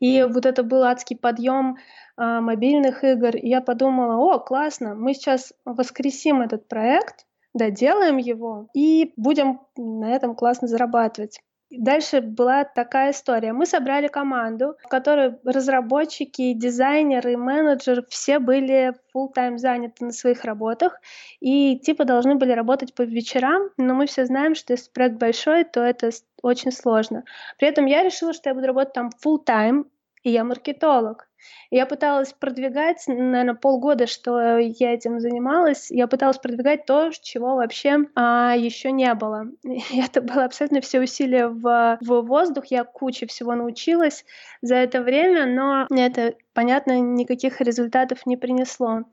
И вот это был адский подъем а, мобильных игр. И я подумала, о, классно, мы сейчас воскресим этот проект, доделаем его и будем на этом классно зарабатывать. Дальше была такая история. Мы собрали команду, в которой разработчики, дизайнеры, менеджеры все были full тайм заняты на своих работах и типа должны были работать по вечерам, но мы все знаем, что если проект большой, то это очень сложно. При этом я решила, что я буду работать там full тайм и я маркетолог. Я пыталась продвигать, наверное, полгода, что я этим занималась, я пыталась продвигать то, чего вообще а, еще не было. И это было абсолютно все усилия в, в воздух, я куче всего научилась за это время, но это, понятно, никаких результатов не принесло.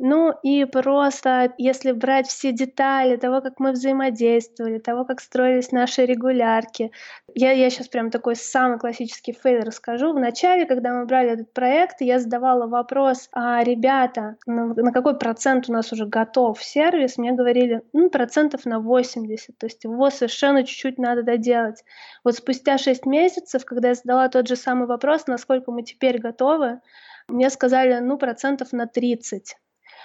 Ну и просто, если брать все детали того, как мы взаимодействовали, того, как строились наши регулярки, я, я сейчас прям такой самый классический фейл расскажу. В начале, когда мы брали этот проект, я задавала вопрос, а, ребята, на, на какой процент у нас уже готов сервис? Мне говорили, ну, процентов на 80, то есть его совершенно чуть-чуть надо доделать. Вот спустя 6 месяцев, когда я задала тот же самый вопрос, насколько мы теперь готовы, мне сказали, ну, процентов на 30.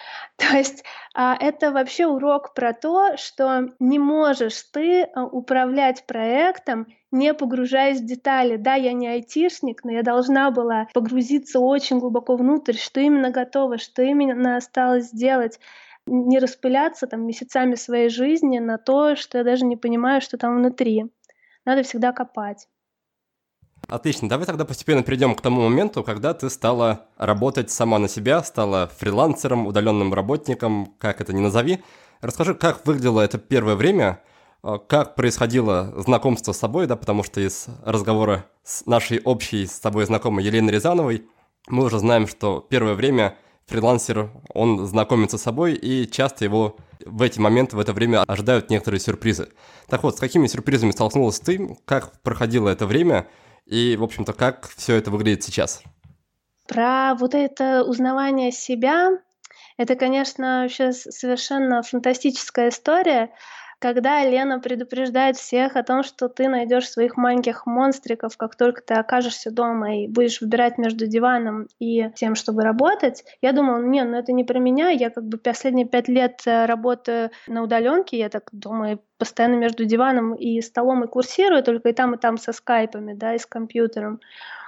То есть а, это вообще урок про то, что не можешь ты а, управлять проектом, не погружаясь в детали. Да, я не айтишник, но я должна была погрузиться очень глубоко внутрь, что именно готово, что именно осталось сделать не распыляться там месяцами своей жизни на то, что я даже не понимаю, что там внутри. Надо всегда копать. Отлично, давай тогда постепенно перейдем к тому моменту, когда ты стала работать сама на себя, стала фрилансером, удаленным работником, как это ни назови. Расскажи, как выглядело это первое время, а, как происходило знакомство с собой, да, потому что из разговора с нашей общей с тобой знакомой Еленой Рязановой мы уже знаем, что первое время фрилансер, он знакомится с собой, и часто его в эти моменты, в это время ожидают некоторые сюрпризы. Так вот, с какими сюрпризами столкнулась ты, как проходило это время, и, в общем-то, как все это выглядит сейчас? Про вот это узнавание себя, это, конечно, сейчас совершенно фантастическая история когда Лена предупреждает всех о том, что ты найдешь своих маленьких монстриков, как только ты окажешься дома и будешь выбирать между диваном и тем, чтобы работать, я думала, не, ну это не про меня, я как бы последние пять лет э, работаю на удаленке, я так думаю, постоянно между диваном и столом и курсирую, только и там, и там со скайпами, да, и с компьютером.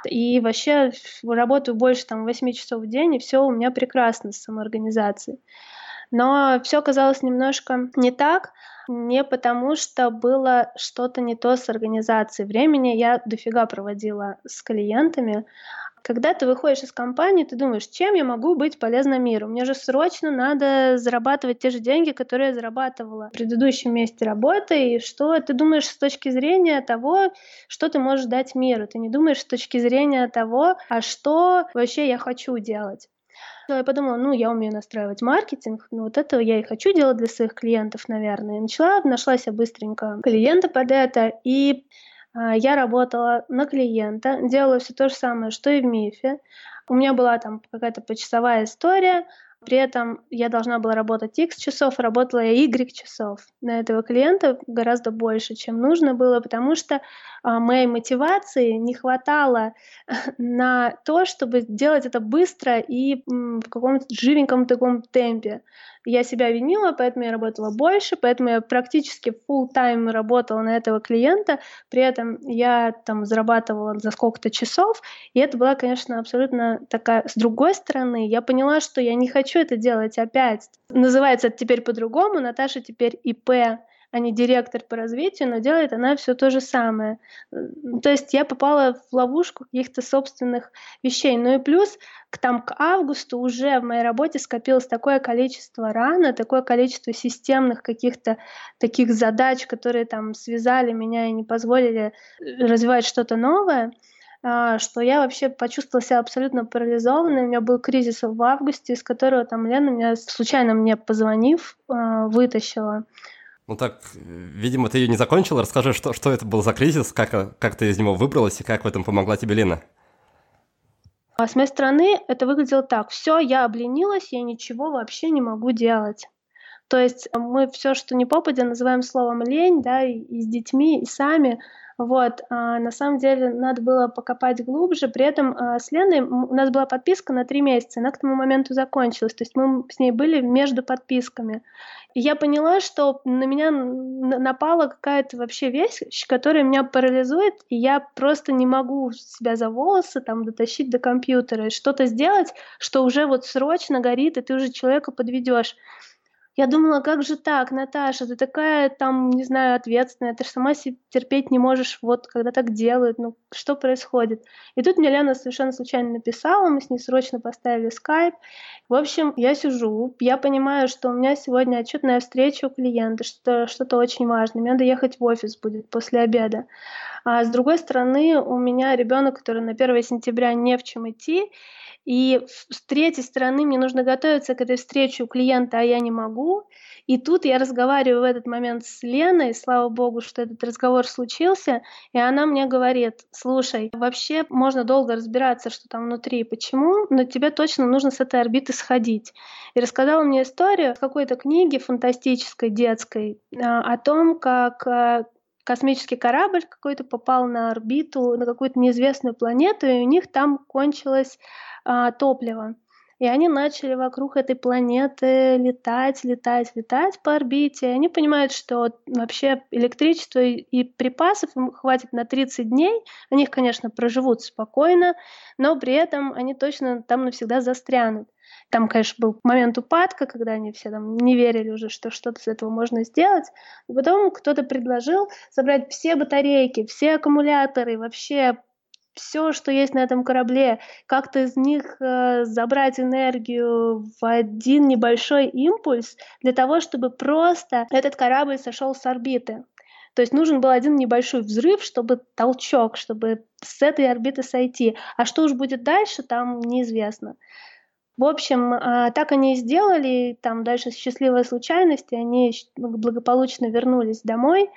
И вообще работаю больше там 8 часов в день, и все у меня прекрасно с самоорганизацией. Но все оказалось немножко не так, не потому что было что-то не то с организацией. Времени я дофига проводила с клиентами, когда ты выходишь из компании, ты думаешь, чем я могу быть полезна миру? Мне же срочно надо зарабатывать те же деньги, которые я зарабатывала в предыдущем месте работы, и что ты думаешь с точки зрения того, что ты можешь дать миру. Ты не думаешь с точки зрения того, а что вообще я хочу делать. Я подумала, ну, я умею настраивать маркетинг, ну, вот этого я и хочу делать для своих клиентов, наверное. И начала, нашла себе быстренько клиента под это, и а, я работала на клиента, делала все то же самое, что и в МИФе. У меня была там какая-то почасовая история, при этом я должна была работать X часов, работала я Y часов. На этого клиента гораздо больше, чем нужно было, потому что моей мотивации не хватало на то, чтобы делать это быстро и в каком-то живеньком таком темпе. Я себя винила, поэтому я работала больше, поэтому я практически full time работала на этого клиента, при этом я там зарабатывала за сколько-то часов, и это была, конечно, абсолютно такая... С другой стороны, я поняла, что я не хочу это делать опять. Называется это теперь по-другому, Наташа теперь ИП, а не директор по развитию, но делает она все то же самое. То есть я попала в ловушку каких-то собственных вещей. Ну и плюс к, там, к августу уже в моей работе скопилось такое количество рано, такое количество системных каких-то таких задач, которые там связали меня и не позволили э, развивать что-то новое, а, что я вообще почувствовала себя абсолютно парализованной. У меня был кризис в августе, из которого там Лена меня случайно мне позвонив, а, вытащила. Ну так, видимо, ты ее не закончила. Расскажи, что, что это был за кризис, как, как ты из него выбралась и как в этом помогла тебе Лена? А с моей стороны это выглядело так. Все, я обленилась, я ничего вообще не могу делать. То есть мы все, что не попадя, называем словом лень, да, и, и с детьми, и сами. Вот, а на самом деле надо было покопать глубже. При этом а, с Леной у нас была подписка на три месяца, она к тому моменту закончилась. То есть мы с ней были между подписками. И я поняла, что на меня напала какая-то вообще вещь, которая меня парализует, и я просто не могу себя за волосы там дотащить до компьютера и что-то сделать, что уже вот срочно горит, и ты уже человека подведешь. Я думала, как же так, Наташа, ты такая там, не знаю, ответственная, ты же сама себе терпеть не можешь, вот когда так делают, ну что происходит? И тут мне Лена совершенно случайно написала, мы с ней срочно поставили скайп. В общем, я сижу, я понимаю, что у меня сегодня отчетная встреча у клиента, что что-то очень важное, мне надо ехать в офис будет после обеда. А с другой стороны, у меня ребенок, который на 1 сентября не в чем идти, и с третьей стороны мне нужно готовиться к этой встрече у клиента, а я не могу. И тут я разговариваю в этот момент с Леной, слава богу, что этот разговор случился, и она мне говорит, слушай, вообще можно долго разбираться, что там внутри и почему, но тебе точно нужно с этой орбиты сходить. И рассказала мне историю какой-то книги фантастической, детской, а, о том, как а, космический корабль какой-то попал на орбиту, на какую-то неизвестную планету, и у них там кончилось а, топлива. И они начали вокруг этой планеты летать, летать, летать по орбите. И они понимают, что вообще электричества и припасов им хватит на 30 дней. Они их, конечно, проживут спокойно, но при этом они точно там навсегда застрянут. Там, конечно, был момент упадка, когда они все там не верили уже, что что-то с этого можно сделать. И потом кто-то предложил собрать все батарейки, все аккумуляторы, вообще все, что есть на этом корабле, как-то из них э, забрать энергию в один небольшой импульс для того, чтобы просто этот корабль сошел с орбиты. То есть нужен был один небольшой взрыв, чтобы толчок, чтобы с этой орбиты сойти. А что уж будет дальше, там неизвестно. В общем, а, так они и сделали, там дальше счастливая случайность, и они благополучно вернулись домой.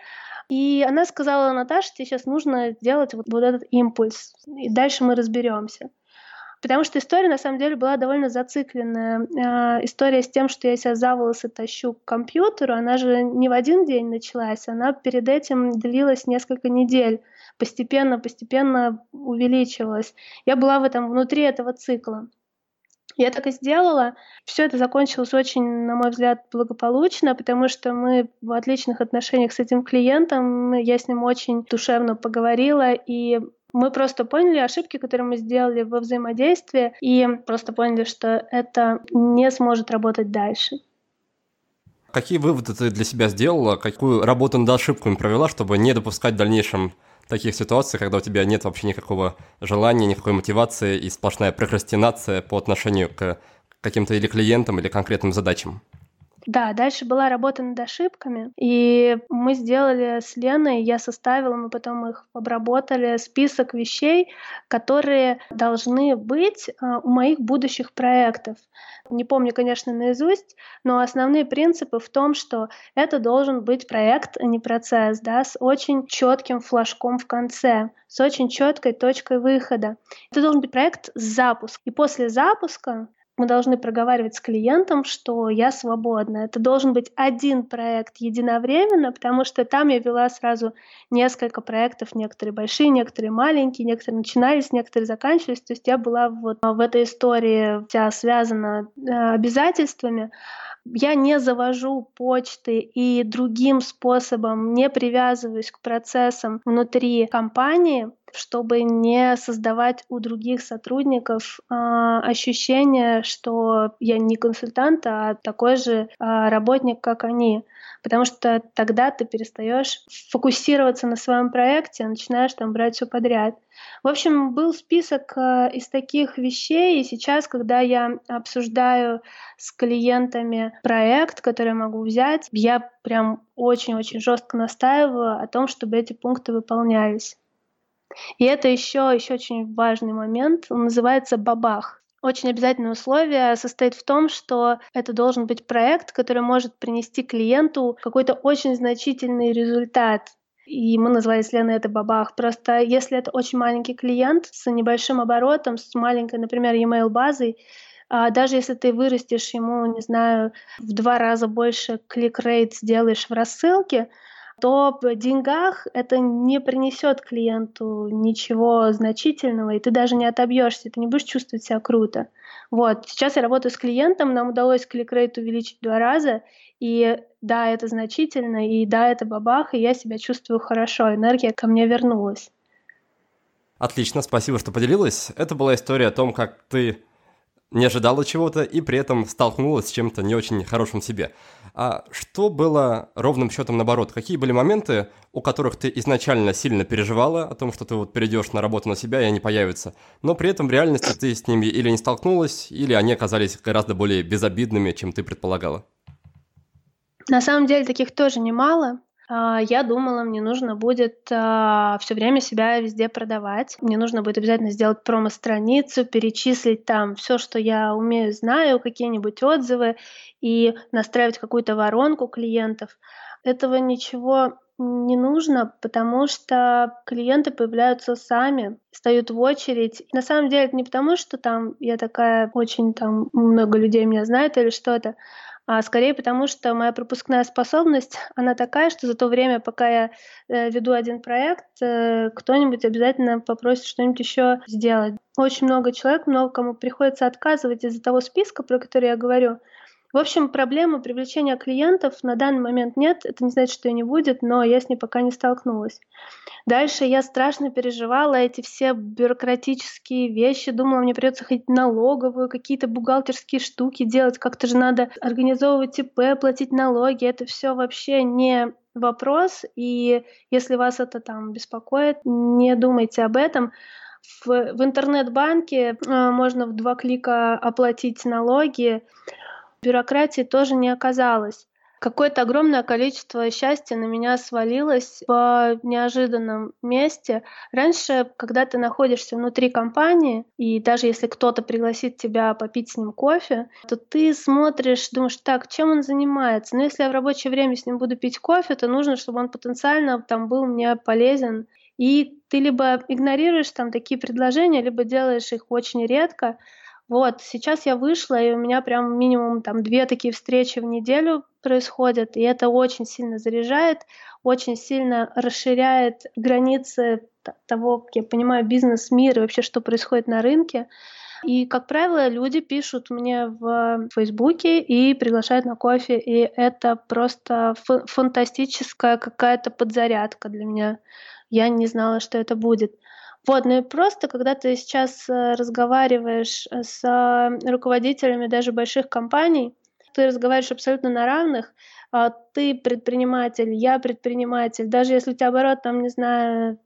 И она сказала, Наташа, тебе сейчас нужно сделать вот, вот этот импульс, и дальше мы разберемся. Потому что история, на самом деле, была довольно зацикленная. Э, история с тем, что я себя за волосы тащу к компьютеру, она же не в один день началась, она перед этим длилась несколько недель, постепенно, постепенно увеличивалась. Я была в этом, внутри этого цикла. Я так и сделала. Все это закончилось очень, на мой взгляд, благополучно, потому что мы в отличных отношениях с этим клиентом. Я с ним очень душевно поговорила, и мы просто поняли ошибки, которые мы сделали во взаимодействии, и просто поняли, что это не сможет работать дальше. Какие выводы ты для себя сделала? Какую работу над ошибками провела, чтобы не допускать в дальнейшем таких ситуаций, когда у тебя нет вообще никакого желания, никакой мотивации и сплошная прокрастинация по отношению к каким-то или клиентам, или конкретным задачам? Да, дальше была работа над ошибками, и мы сделали с Леной, я составила, мы потом их обработали, список вещей, которые должны быть а, у моих будущих проектов. Не помню, конечно, наизусть, но основные принципы в том, что это должен быть проект, а не процесс, да, с очень четким флажком в конце, с очень четкой точкой выхода. Это должен быть проект с запуск. И после запуска мы должны проговаривать с клиентом, что я свободна. Это должен быть один проект единовременно, потому что там я вела сразу несколько проектов, некоторые большие, некоторые маленькие, некоторые начинались, некоторые заканчивались. То есть я была вот в этой истории вся связана э, обязательствами. Я не завожу почты и другим способом не привязываюсь к процессам внутри компании, чтобы не создавать у других сотрудников э, ощущение, что я не консультант, а такой же э, работник, как они. Потому что тогда ты перестаешь фокусироваться на своем проекте, а начинаешь там брать все подряд. В общем, был список э, из таких вещей, и сейчас, когда я обсуждаю с клиентами проект, который я могу взять, я прям очень-очень жестко настаиваю о том, чтобы эти пункты выполнялись. И это еще, еще очень важный момент, он называется бабах. Очень обязательное условие состоит в том, что это должен быть проект, который может принести клиенту какой-то очень значительный результат. И мы назвали с Леной это бабах. Просто если это очень маленький клиент с небольшим оборотом, с маленькой, например, e-mail базой, а даже если ты вырастешь ему, не знаю, в два раза больше клик-рейт сделаешь в рассылке, то в деньгах это не принесет клиенту ничего значительного, и ты даже не отобьешься, ты не будешь чувствовать себя круто. Вот. Сейчас я работаю с клиентом, нам удалось кликрейт увеличить в два раза, и да, это значительно, и да, это бабах, и я себя чувствую хорошо, энергия ко мне вернулась. Отлично, спасибо, что поделилась. Это была история о том, как ты не ожидала чего-то и при этом столкнулась с чем-то не очень хорошим себе. А что было ровным счетом наоборот? Какие были моменты, у которых ты изначально сильно переживала о том, что ты вот перейдешь на работу на себя и они появятся, но при этом в реальности ты с ними или не столкнулась, или они оказались гораздо более безобидными, чем ты предполагала? На самом деле таких тоже немало. А, я думала, мне нужно будет а, все время себя везде продавать. Мне нужно будет обязательно сделать промо-страницу, перечислить там все, что я умею, знаю, какие-нибудь отзывы и настраивать какую-то воронку клиентов. Этого ничего не нужно, потому что клиенты появляются сами, встают в очередь. На самом деле это не потому, что там я такая очень там много людей меня знает или что-то, а скорее потому, что моя пропускная способность, она такая, что за то время, пока я э, веду один проект, э, кто-нибудь обязательно попросит что-нибудь еще сделать. Очень много человек, много кому приходится отказывать из-за того списка, про который я говорю. В общем, проблемы привлечения клиентов на данный момент нет. Это не значит, что ее не будет, но я с ней пока не столкнулась. Дальше я страшно переживала эти все бюрократические вещи. Думала, мне придется ходить налоговую, какие-то бухгалтерские штуки делать. Как-то же надо организовывать ИП, платить налоги. Это все вообще не вопрос. И если вас это там беспокоит, не думайте об этом. В, в интернет-банке э, можно в два клика оплатить налоги бюрократии тоже не оказалось. какое-то огромное количество счастья на меня свалилось в неожиданном месте. Раньше, когда ты находишься внутри компании, и даже если кто-то пригласит тебя попить с ним кофе, то ты смотришь, думаешь, так, чем он занимается? Но если я в рабочее время с ним буду пить кофе, то нужно, чтобы он потенциально там был мне полезен. И ты либо игнорируешь там такие предложения, либо делаешь их очень редко, вот, сейчас я вышла, и у меня прям минимум там две такие встречи в неделю происходят, и это очень сильно заряжает, очень сильно расширяет границы того, как я понимаю, бизнес-мир и вообще, что происходит на рынке. И, как правило, люди пишут мне в Фейсбуке и приглашают на кофе, и это просто фантастическая какая-то подзарядка для меня. Я не знала, что это будет. Вот, ну и просто, когда ты сейчас э, разговариваешь э, с э, руководителями даже больших компаний, ты разговариваешь абсолютно на равных, а ты предприниматель, я предприниматель, даже если у тебя оборот, там, не знаю,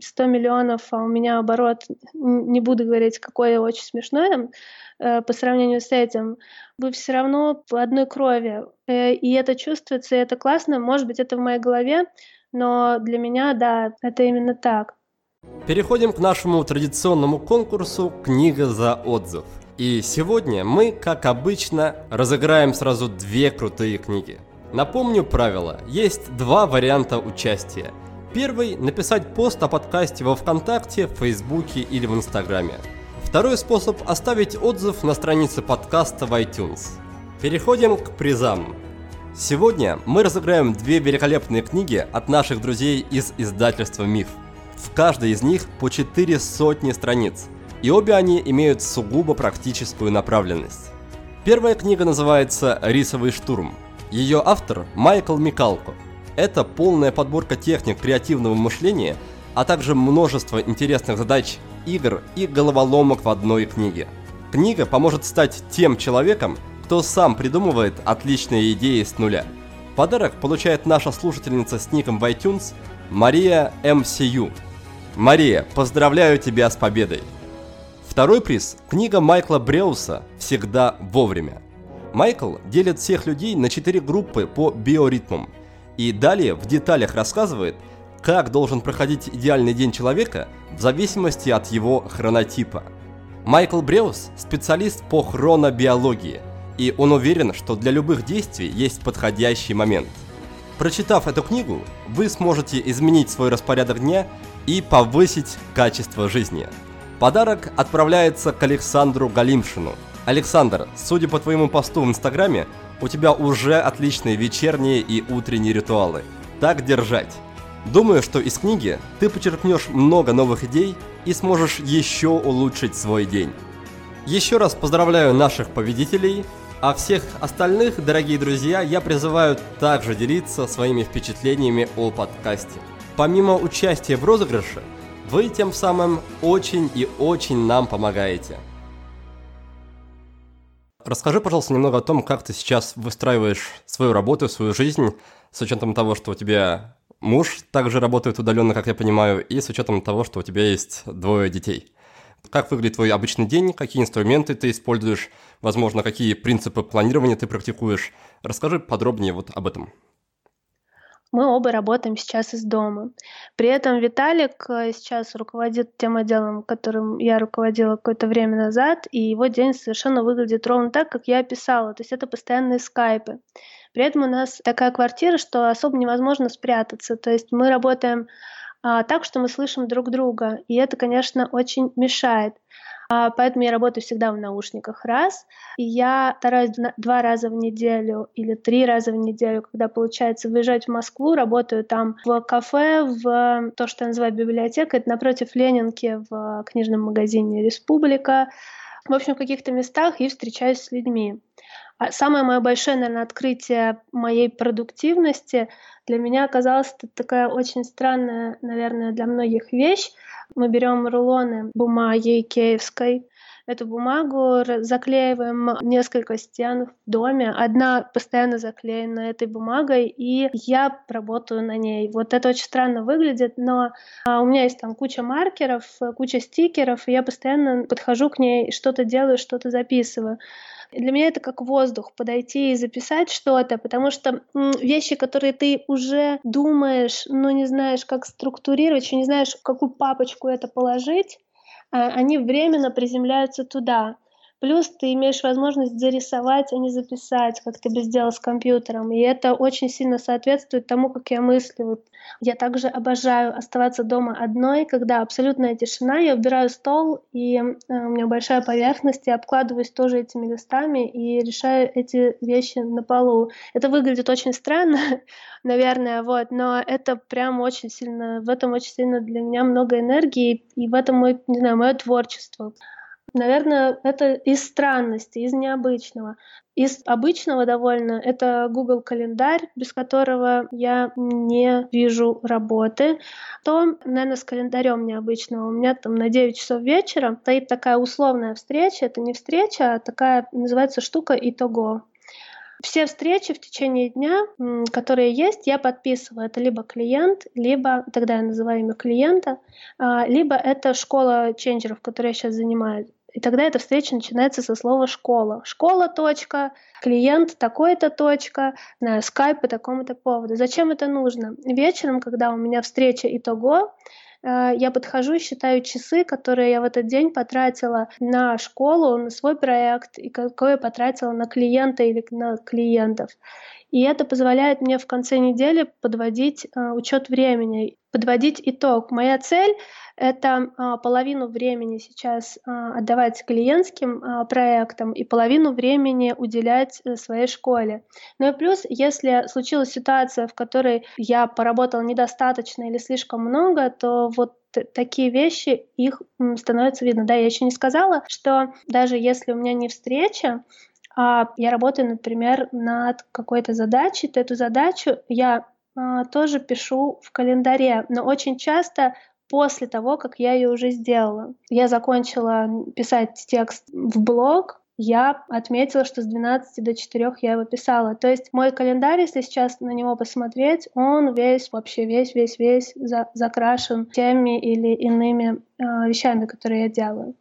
100 миллионов, а у меня оборот, не буду говорить, какой очень смешной там, по сравнению с этим, вы все равно по одной крови. И это чувствуется, и это классно. Может быть, это в моей голове, но для меня, да, это именно так. Переходим к нашему традиционному конкурсу «Книга за отзыв». И сегодня мы, как обычно, разыграем сразу две крутые книги. Напомню правила. Есть два варианта участия. Первый – написать пост о подкасте во Вконтакте, Фейсбуке или в Инстаграме. Второй способ – оставить отзыв на странице подкаста в iTunes. Переходим к призам. Сегодня мы разыграем две великолепные книги от наших друзей из издательства «Миф». В каждой из них по 4 сотни страниц, и обе они имеют сугубо практическую направленность. Первая книга называется «Рисовый штурм». Ее автор Майкл Микалко. Это полная подборка техник креативного мышления, а также множество интересных задач, игр и головоломок в одной книге. Книга поможет стать тем человеком, кто сам придумывает отличные идеи с нуля. Подарок получает наша слушательница с ником в iTunes Мария МСЮ. Мария, поздравляю тебя с победой! Второй приз – книга Майкла Бреуса «Всегда вовремя». Майкл делит всех людей на четыре группы по биоритмам и далее в деталях рассказывает, как должен проходить идеальный день человека в зависимости от его хронотипа. Майкл Бреус – специалист по хронобиологии, и он уверен, что для любых действий есть подходящий момент. Прочитав эту книгу, вы сможете изменить свой распорядок дня и повысить качество жизни. Подарок отправляется к Александру Галимшину. Александр, судя по твоему посту в Инстаграме, у тебя уже отличные вечерние и утренние ритуалы. Так держать. Думаю, что из книги ты почерпнешь много новых идей и сможешь еще улучшить свой день. Еще раз поздравляю наших победителей, а всех остальных, дорогие друзья, я призываю также делиться своими впечатлениями о подкасте. Помимо участия в розыгрыше, вы тем самым очень и очень нам помогаете. Расскажи, пожалуйста, немного о том, как ты сейчас выстраиваешь свою работу, свою жизнь, с учетом того, что у тебя муж также работает удаленно, как я понимаю, и с учетом того, что у тебя есть двое детей. Как выглядит твой обычный день, какие инструменты ты используешь, возможно, какие принципы планирования ты практикуешь. Расскажи подробнее вот об этом. Мы оба работаем сейчас из дома. При этом Виталик э, сейчас руководит тем отделом, которым я руководила какое-то время назад, и его день совершенно выглядит ровно так, как я описала. То есть это постоянные скайпы. При этом у нас такая квартира, что особо невозможно спрятаться. То есть мы работаем а, так, что мы слышим друг друга, и это, конечно, очень мешает. А, поэтому я работаю всегда в наушниках, раз. И я стараюсь два раза в неделю или три раза в неделю, когда получается выезжать в Москву, работаю там в кафе, в то, что я называю библиотека, это напротив Ленинки в книжном магазине «Республика», в общем, в каких-то местах и встречаюсь с людьми. А самое мое большое, наверное, открытие моей продуктивности для меня оказалась такая очень странная, наверное, для многих вещь. Мы берем рулоны бумаги киевской, эту бумагу заклеиваем несколько стен в доме. Одна постоянно заклеена этой бумагой, и я работаю на ней. Вот это очень странно выглядит, но а, у меня есть там куча маркеров, куча стикеров, и я постоянно подхожу к ней, что-то делаю, что-то записываю. Для меня это как воздух воздух, подойти и записать что-то, потому что вещи, которые ты уже думаешь, но не знаешь, как структурировать, еще не знаешь, в какую папочку это положить, а, они временно приземляются туда. Плюс ты имеешь возможность зарисовать, а не записать, как ты бы сделал с компьютером. И это очень сильно соответствует тому, как я мыслю. Я также обожаю оставаться дома одной, когда абсолютная тишина. Я убираю стол, и э, у меня большая поверхность, я обкладываюсь тоже этими листами и решаю эти вещи на полу. Это выглядит очень странно, наверное, вот, но это прям очень сильно, в этом очень сильно для меня много энергии, и в этом мой, не знаю, мое творчество. Наверное, это из странности, из необычного. Из обычного довольно это Google календарь, без которого я не вижу работы. То, наверное, с календарем необычного. У меня там на 9 часов вечера стоит такая условная встреча. Это не встреча, а такая называется штука итого. Все встречи в течение дня, которые есть, я подписываю. Это либо клиент, либо, тогда я называю имя клиента, а, либо это школа ченджеров, которой я сейчас занимаюсь. И тогда эта встреча начинается со слова «школа». Школа, точка, клиент, такой-то, точка, на скайп по такому-то поводу. Зачем это нужно? Вечером, когда у меня встреча итого, э, я подхожу и считаю часы, которые я в этот день потратила на школу, на свой проект, и какое я потратила на клиента или на клиентов. И это позволяет мне в конце недели подводить э, учет времени, подводить итог. Моя цель это а, половину времени сейчас а, отдавать клиентским а, проектам и половину времени уделять э, своей школе. Ну и плюс, если случилась ситуация, в которой я поработала недостаточно или слишком много, то вот такие вещи, их становится видно. Да, я еще не сказала, что даже если у меня не встреча, я работаю, например, над какой-то задачей, то эту задачу я тоже пишу в календаре, но очень часто после того, как я ее уже сделала. Я закончила писать текст в блог, я отметила, что с 12 до 4 я его писала. То есть мой календарь, если сейчас на него посмотреть, он весь, вообще весь, весь, весь за, закрашен теми или иными э, вещами, которые я делаю.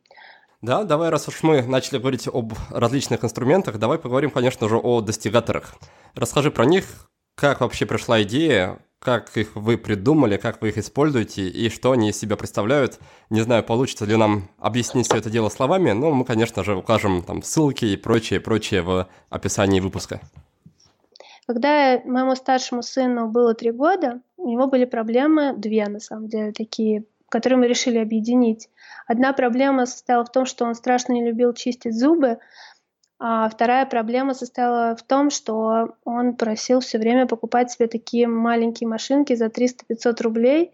Да, давай, раз уж мы начали говорить об различных инструментах, давай поговорим, конечно же, о достигаторах. Расскажи про них, как вообще пришла идея, как их вы придумали, как вы их используете и что они из себя представляют. Не знаю, получится ли нам объяснить все это дело словами, но мы, конечно же, укажем там ссылки и прочее, прочее в описании выпуска. Когда моему старшему сыну было три года, у него были проблемы, две на самом деле, такие, которые мы решили объединить. Одна проблема состояла в том, что он страшно не любил чистить зубы, а вторая проблема состояла в том, что он просил все время покупать себе такие маленькие машинки за 300-500 рублей.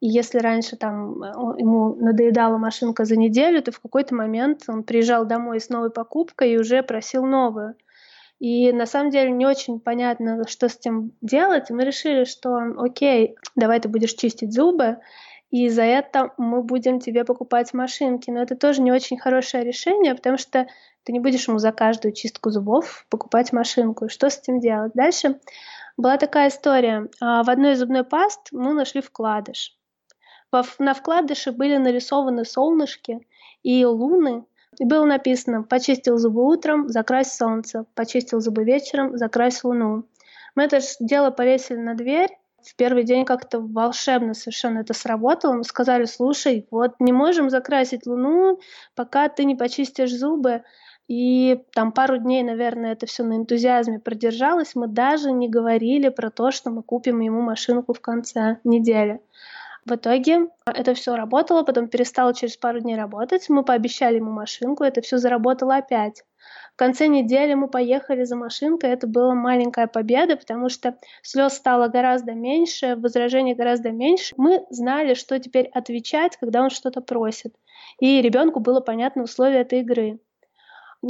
И если раньше там ему надоедала машинка за неделю, то в какой-то момент он приезжал домой с новой покупкой и уже просил новую. И на самом деле не очень понятно, что с этим делать. И мы решили, что окей, давай ты будешь чистить зубы, и за это мы будем тебе покупать машинки. Но это тоже не очень хорошее решение, потому что ты не будешь ему за каждую чистку зубов покупать машинку. Что с этим делать? Дальше была такая история. А, в одной из зубной паст мы нашли вкладыш. На вкладыше были нарисованы солнышки и луны, и было написано «Почистил зубы утром, закрась солнце, почистил зубы вечером, закрась луну». Мы это дело повесили на дверь, в первый день как-то волшебно совершенно это сработало. Мы сказали, слушай, вот не можем закрасить луну, пока ты не почистишь зубы. И там пару дней, наверное, это все на энтузиазме продержалось. Мы даже не говорили про то, что мы купим ему машинку в конце недели. В итоге это все работало, потом перестало через пару дней работать. Мы пообещали ему машинку, это все заработало опять. В конце недели мы поехали за машинкой, это была маленькая победа, потому что слез стало гораздо меньше, возражений гораздо меньше. Мы знали, что теперь отвечать, когда он что-то просит. И ребенку было понятно условия этой игры.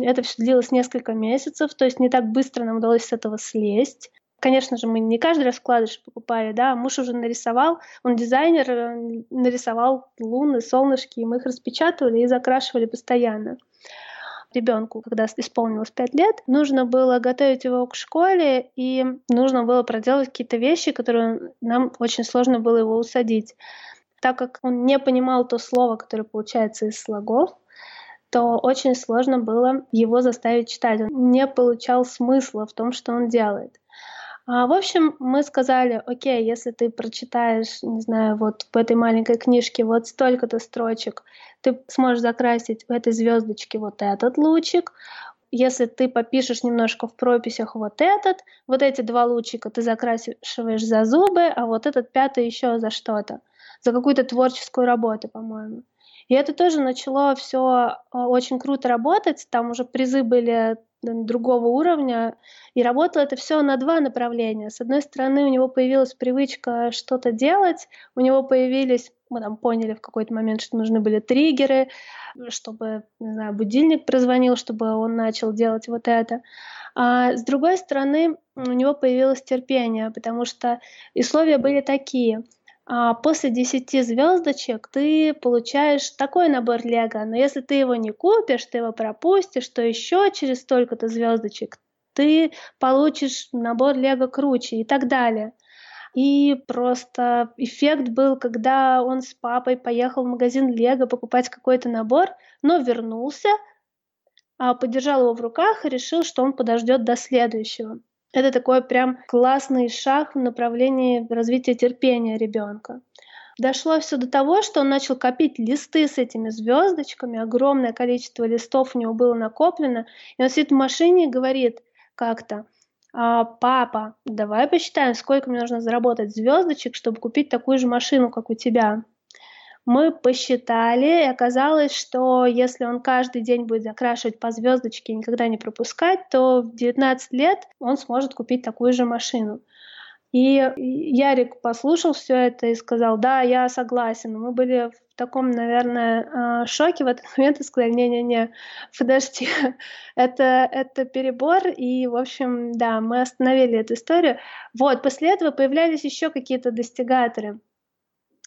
Это все длилось несколько месяцев, то есть не так быстро нам удалось с этого слезть. Конечно же, мы не каждый раз вкладыш покупали, да, муж уже нарисовал, он дизайнер, э, нарисовал луны, солнышки, и мы их распечатывали и закрашивали постоянно ребенку, когда исполнилось 5 лет, нужно было готовить его к школе, и нужно было проделать какие-то вещи, которые нам очень сложно было его усадить. Так как он не понимал то слово, которое получается из слогов, то очень сложно было его заставить читать. Он не получал смысла в том, что он делает. А, в общем, мы сказали, окей, если ты прочитаешь, не знаю, вот в этой маленькой книжке вот столько-то строчек, ты сможешь закрасить в этой звездочке вот этот лучик, если ты попишешь немножко в прописях вот этот, вот эти два лучика ты закрашиваешь за зубы, а вот этот пятый еще за что-то, за какую-то творческую работу, по-моему. И это тоже начало все а, очень круто работать, там уже призы были другого уровня. И работало это все на два направления. С одной стороны, у него появилась привычка что-то делать, у него появились, мы там поняли в какой-то момент, что нужны были триггеры, чтобы, не знаю, будильник прозвонил, чтобы он начал делать вот это. А с другой стороны, у него появилось терпение, потому что условия были такие – а после 10 звездочек ты получаешь такой набор лего, но если ты его не купишь, ты его пропустишь, то еще через столько-то звездочек ты получишь набор лего круче и так далее. И просто эффект был, когда он с папой поехал в магазин Лего покупать какой-то набор, но вернулся, а подержал его в руках и решил, что он подождет до следующего. Это такой прям классный шаг в направлении развития терпения ребенка. Дошло все до того, что он начал копить листы с этими звездочками, огромное количество листов у него было накоплено, и он сидит в машине и говорит как-то, а, папа, давай посчитаем, сколько мне нужно заработать звездочек, чтобы купить такую же машину, как у тебя. Мы посчитали, и оказалось, что если он каждый день будет закрашивать по звездочке и никогда не пропускать, то в 19 лет он сможет купить такую же машину. И Ярик послушал все это и сказал, да, я согласен. Мы были в таком, наверное, а, шоке в этот момент и сказали, не-не-не, подожди, это, это перебор. И, в общем, да, мы остановили эту историю. Вот, после этого появлялись еще какие-то достигаторы.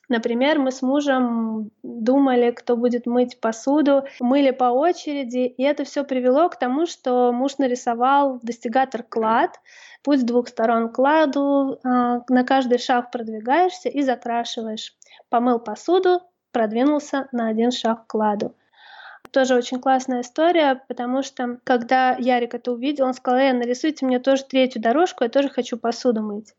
Например, мы с мужем думали, кто будет мыть посуду, мыли по очереди, и это все привело к тому, что муж нарисовал достигатор клад, путь с двух сторон кладу, а, на каждый шаг продвигаешься и закрашиваешь. Помыл посуду, продвинулся на один шаг к кладу. Тоже очень классная история, потому что когда Ярик это увидел, он сказал, э, нарисуйте мне тоже третью дорожку, я тоже хочу посуду мыть.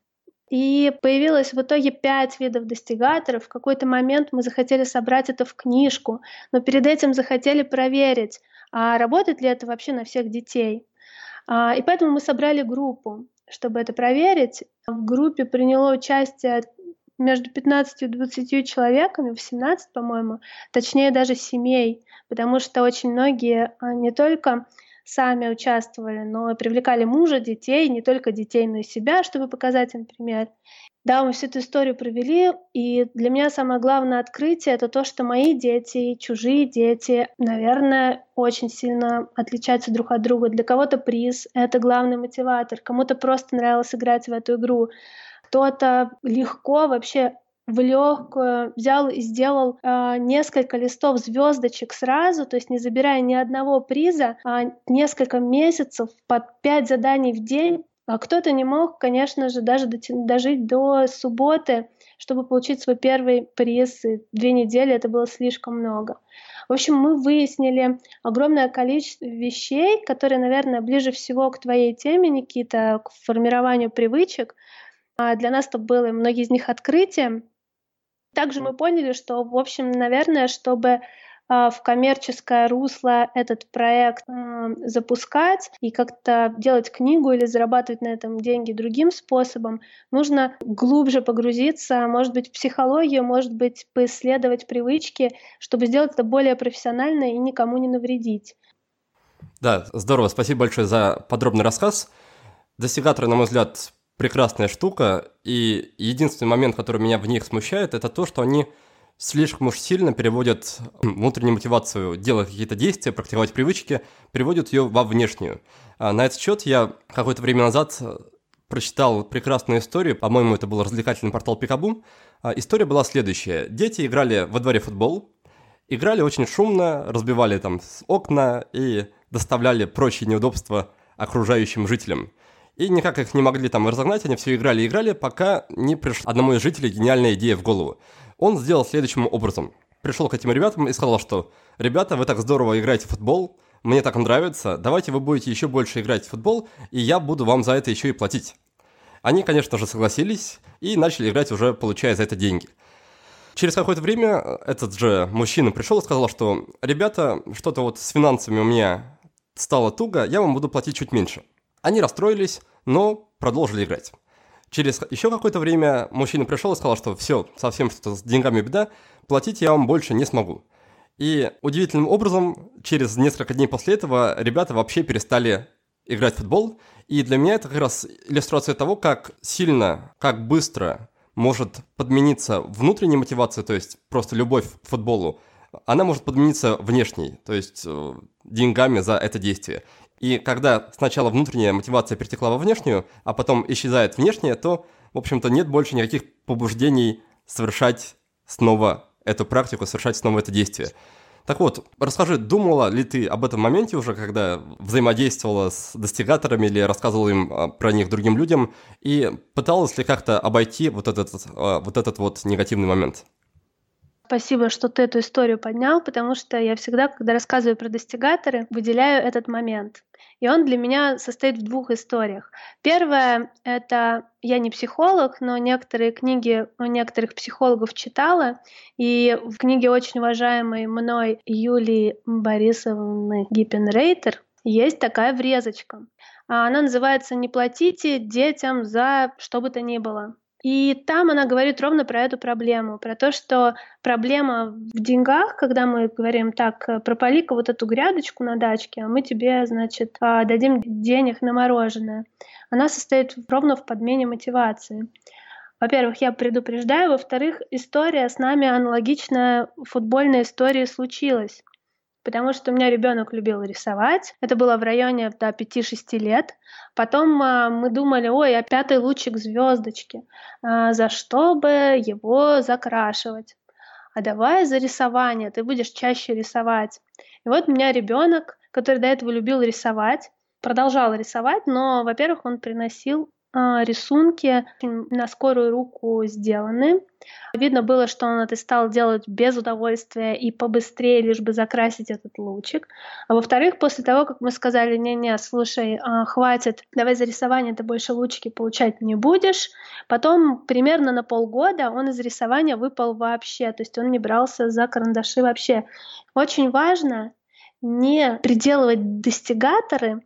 И появилось в итоге пять видов достигаторов. В какой-то момент мы захотели собрать это в книжку, но перед этим захотели проверить, а работает ли это вообще на всех детей. А, и поэтому мы собрали группу, чтобы это проверить. В группе приняло участие между 15 и 20 человеками, 18, по-моему, точнее даже семей, потому что очень многие а, не только сами участвовали, но привлекали мужа, детей, не только детей, но и себя, чтобы показать им пример. Да, мы всю эту историю провели, и для меня самое главное открытие — это то, что мои дети и чужие дети, наверное, очень сильно отличаются друг от друга. Для кого-то приз — это главный мотиватор, кому-то просто нравилось играть в эту игру, кто-то легко вообще в легкую взял и сделал э, несколько листов звездочек сразу, то есть не забирая ни одного приза, а несколько месяцев под пять заданий в день. А кто-то не мог, конечно же, даже дожить до субботы, чтобы получить свой первый приз. И две недели это было слишком много. В общем, мы выяснили огромное количество вещей, которые, наверное, ближе всего к твоей теме, Никита, к формированию привычек. А для нас это было многие из них открытием. Также мы поняли, что, в общем, наверное, чтобы а, в коммерческое русло этот проект э, запускать и как-то делать книгу или зарабатывать на этом деньги другим способом, нужно глубже погрузиться, может быть, в психологию, может быть, поисследовать привычки, чтобы сделать это более профессионально и никому не навредить. Да, здорово, спасибо большое за подробный рассказ. Достигаторы, на мой взгляд, прекрасная штука, и единственный момент, который меня в них смущает, это то, что они слишком уж сильно переводят внутреннюю мотивацию, делать какие-то действия, практиковать привычки, переводят ее во внешнюю. А на этот счет я какое-то время назад прочитал прекрасную историю, по-моему, это был развлекательный портал Пикабу. А, история была следующая. Дети играли во дворе футбол, играли очень шумно, разбивали там окна и доставляли прочие неудобства окружающим жителям. И никак их не могли там разогнать, они все играли и играли, пока не пришла одному из жителей гениальная идея в голову. Он сделал следующим образом. пришел к этим ребятам и сказал, что «Ребята, вы так здорово играете в футбол, мне так нравится, давайте вы будете еще больше играть в футбол, и я буду вам за это еще и платить». Они, конечно же, согласились и начали играть уже, получая за это деньги. Через какое-то время этот же мужчина пришел и сказал, что «Ребята, что-то вот с финансами у меня стало туго, я вам буду платить чуть меньше». Они расстроились, но продолжили играть. Через еще какое-то время мужчина пришел и сказал, что все, совсем что-то с деньгами беда, платить я вам больше не смогу. И удивительным образом, через несколько дней после этого ребята вообще перестали играть в футбол. И для меня это как раз иллюстрация того, как сильно, как быстро может подмениться внутренняя мотивация, то есть просто любовь к футболу, она может подмениться внешней, то есть э, деньгами за это действие. И когда сначала внутренняя мотивация перетекла во внешнюю, а потом исчезает внешняя, то, в общем-то, нет больше никаких побуждений совершать снова эту практику, совершать снова это действие. Так вот, расскажи, думала ли ты об этом моменте уже, когда взаимодействовала с достигаторами или рассказывала им а, про них другим людям, и пыталась ли как-то обойти вот этот, а, вот этот вот негативный момент? Спасибо, что ты эту историю поднял, потому что я всегда, когда рассказываю про достигаторы, выделяю этот момент. И он для меня состоит в двух историях. Первое — это я не психолог, но некоторые книги у некоторых психологов читала, и в книге очень уважаемой мной Юлии Борисовны Гиппенрейтер есть такая врезочка. Она называется «Не платите детям за что бы то ни было». И там она говорит ровно про эту проблему, про то, что проблема в деньгах, когда мы говорим так, э, пропали-ка вот эту грядочку на дачке, а мы тебе, значит, а, дадим денег на мороженое. Она состоит ровно в подмене мотивации. Во-первых, я предупреждаю. Во-вторых, история с нами аналогичная футбольной истории случилась потому что у меня ребенок любил рисовать. Это было в районе до 5-6 лет. Потом а, мы думали, ой, а пятый лучик звездочки, а, за что бы его закрашивать? А давай за рисование, ты будешь чаще рисовать. И вот у меня ребенок, который до этого любил рисовать, продолжал рисовать, но, во-первых, он приносил рисунки на скорую руку сделаны. Видно было, что он это стал делать без удовольствия и побыстрее, лишь бы закрасить этот лучик. А во-вторых, после того, как мы сказали, не-не, слушай, а, хватит, давай за рисование ты больше лучики получать не будешь, потом примерно на полгода он из рисования выпал вообще, то есть он не брался за карандаши вообще. Очень важно не приделывать достигаторы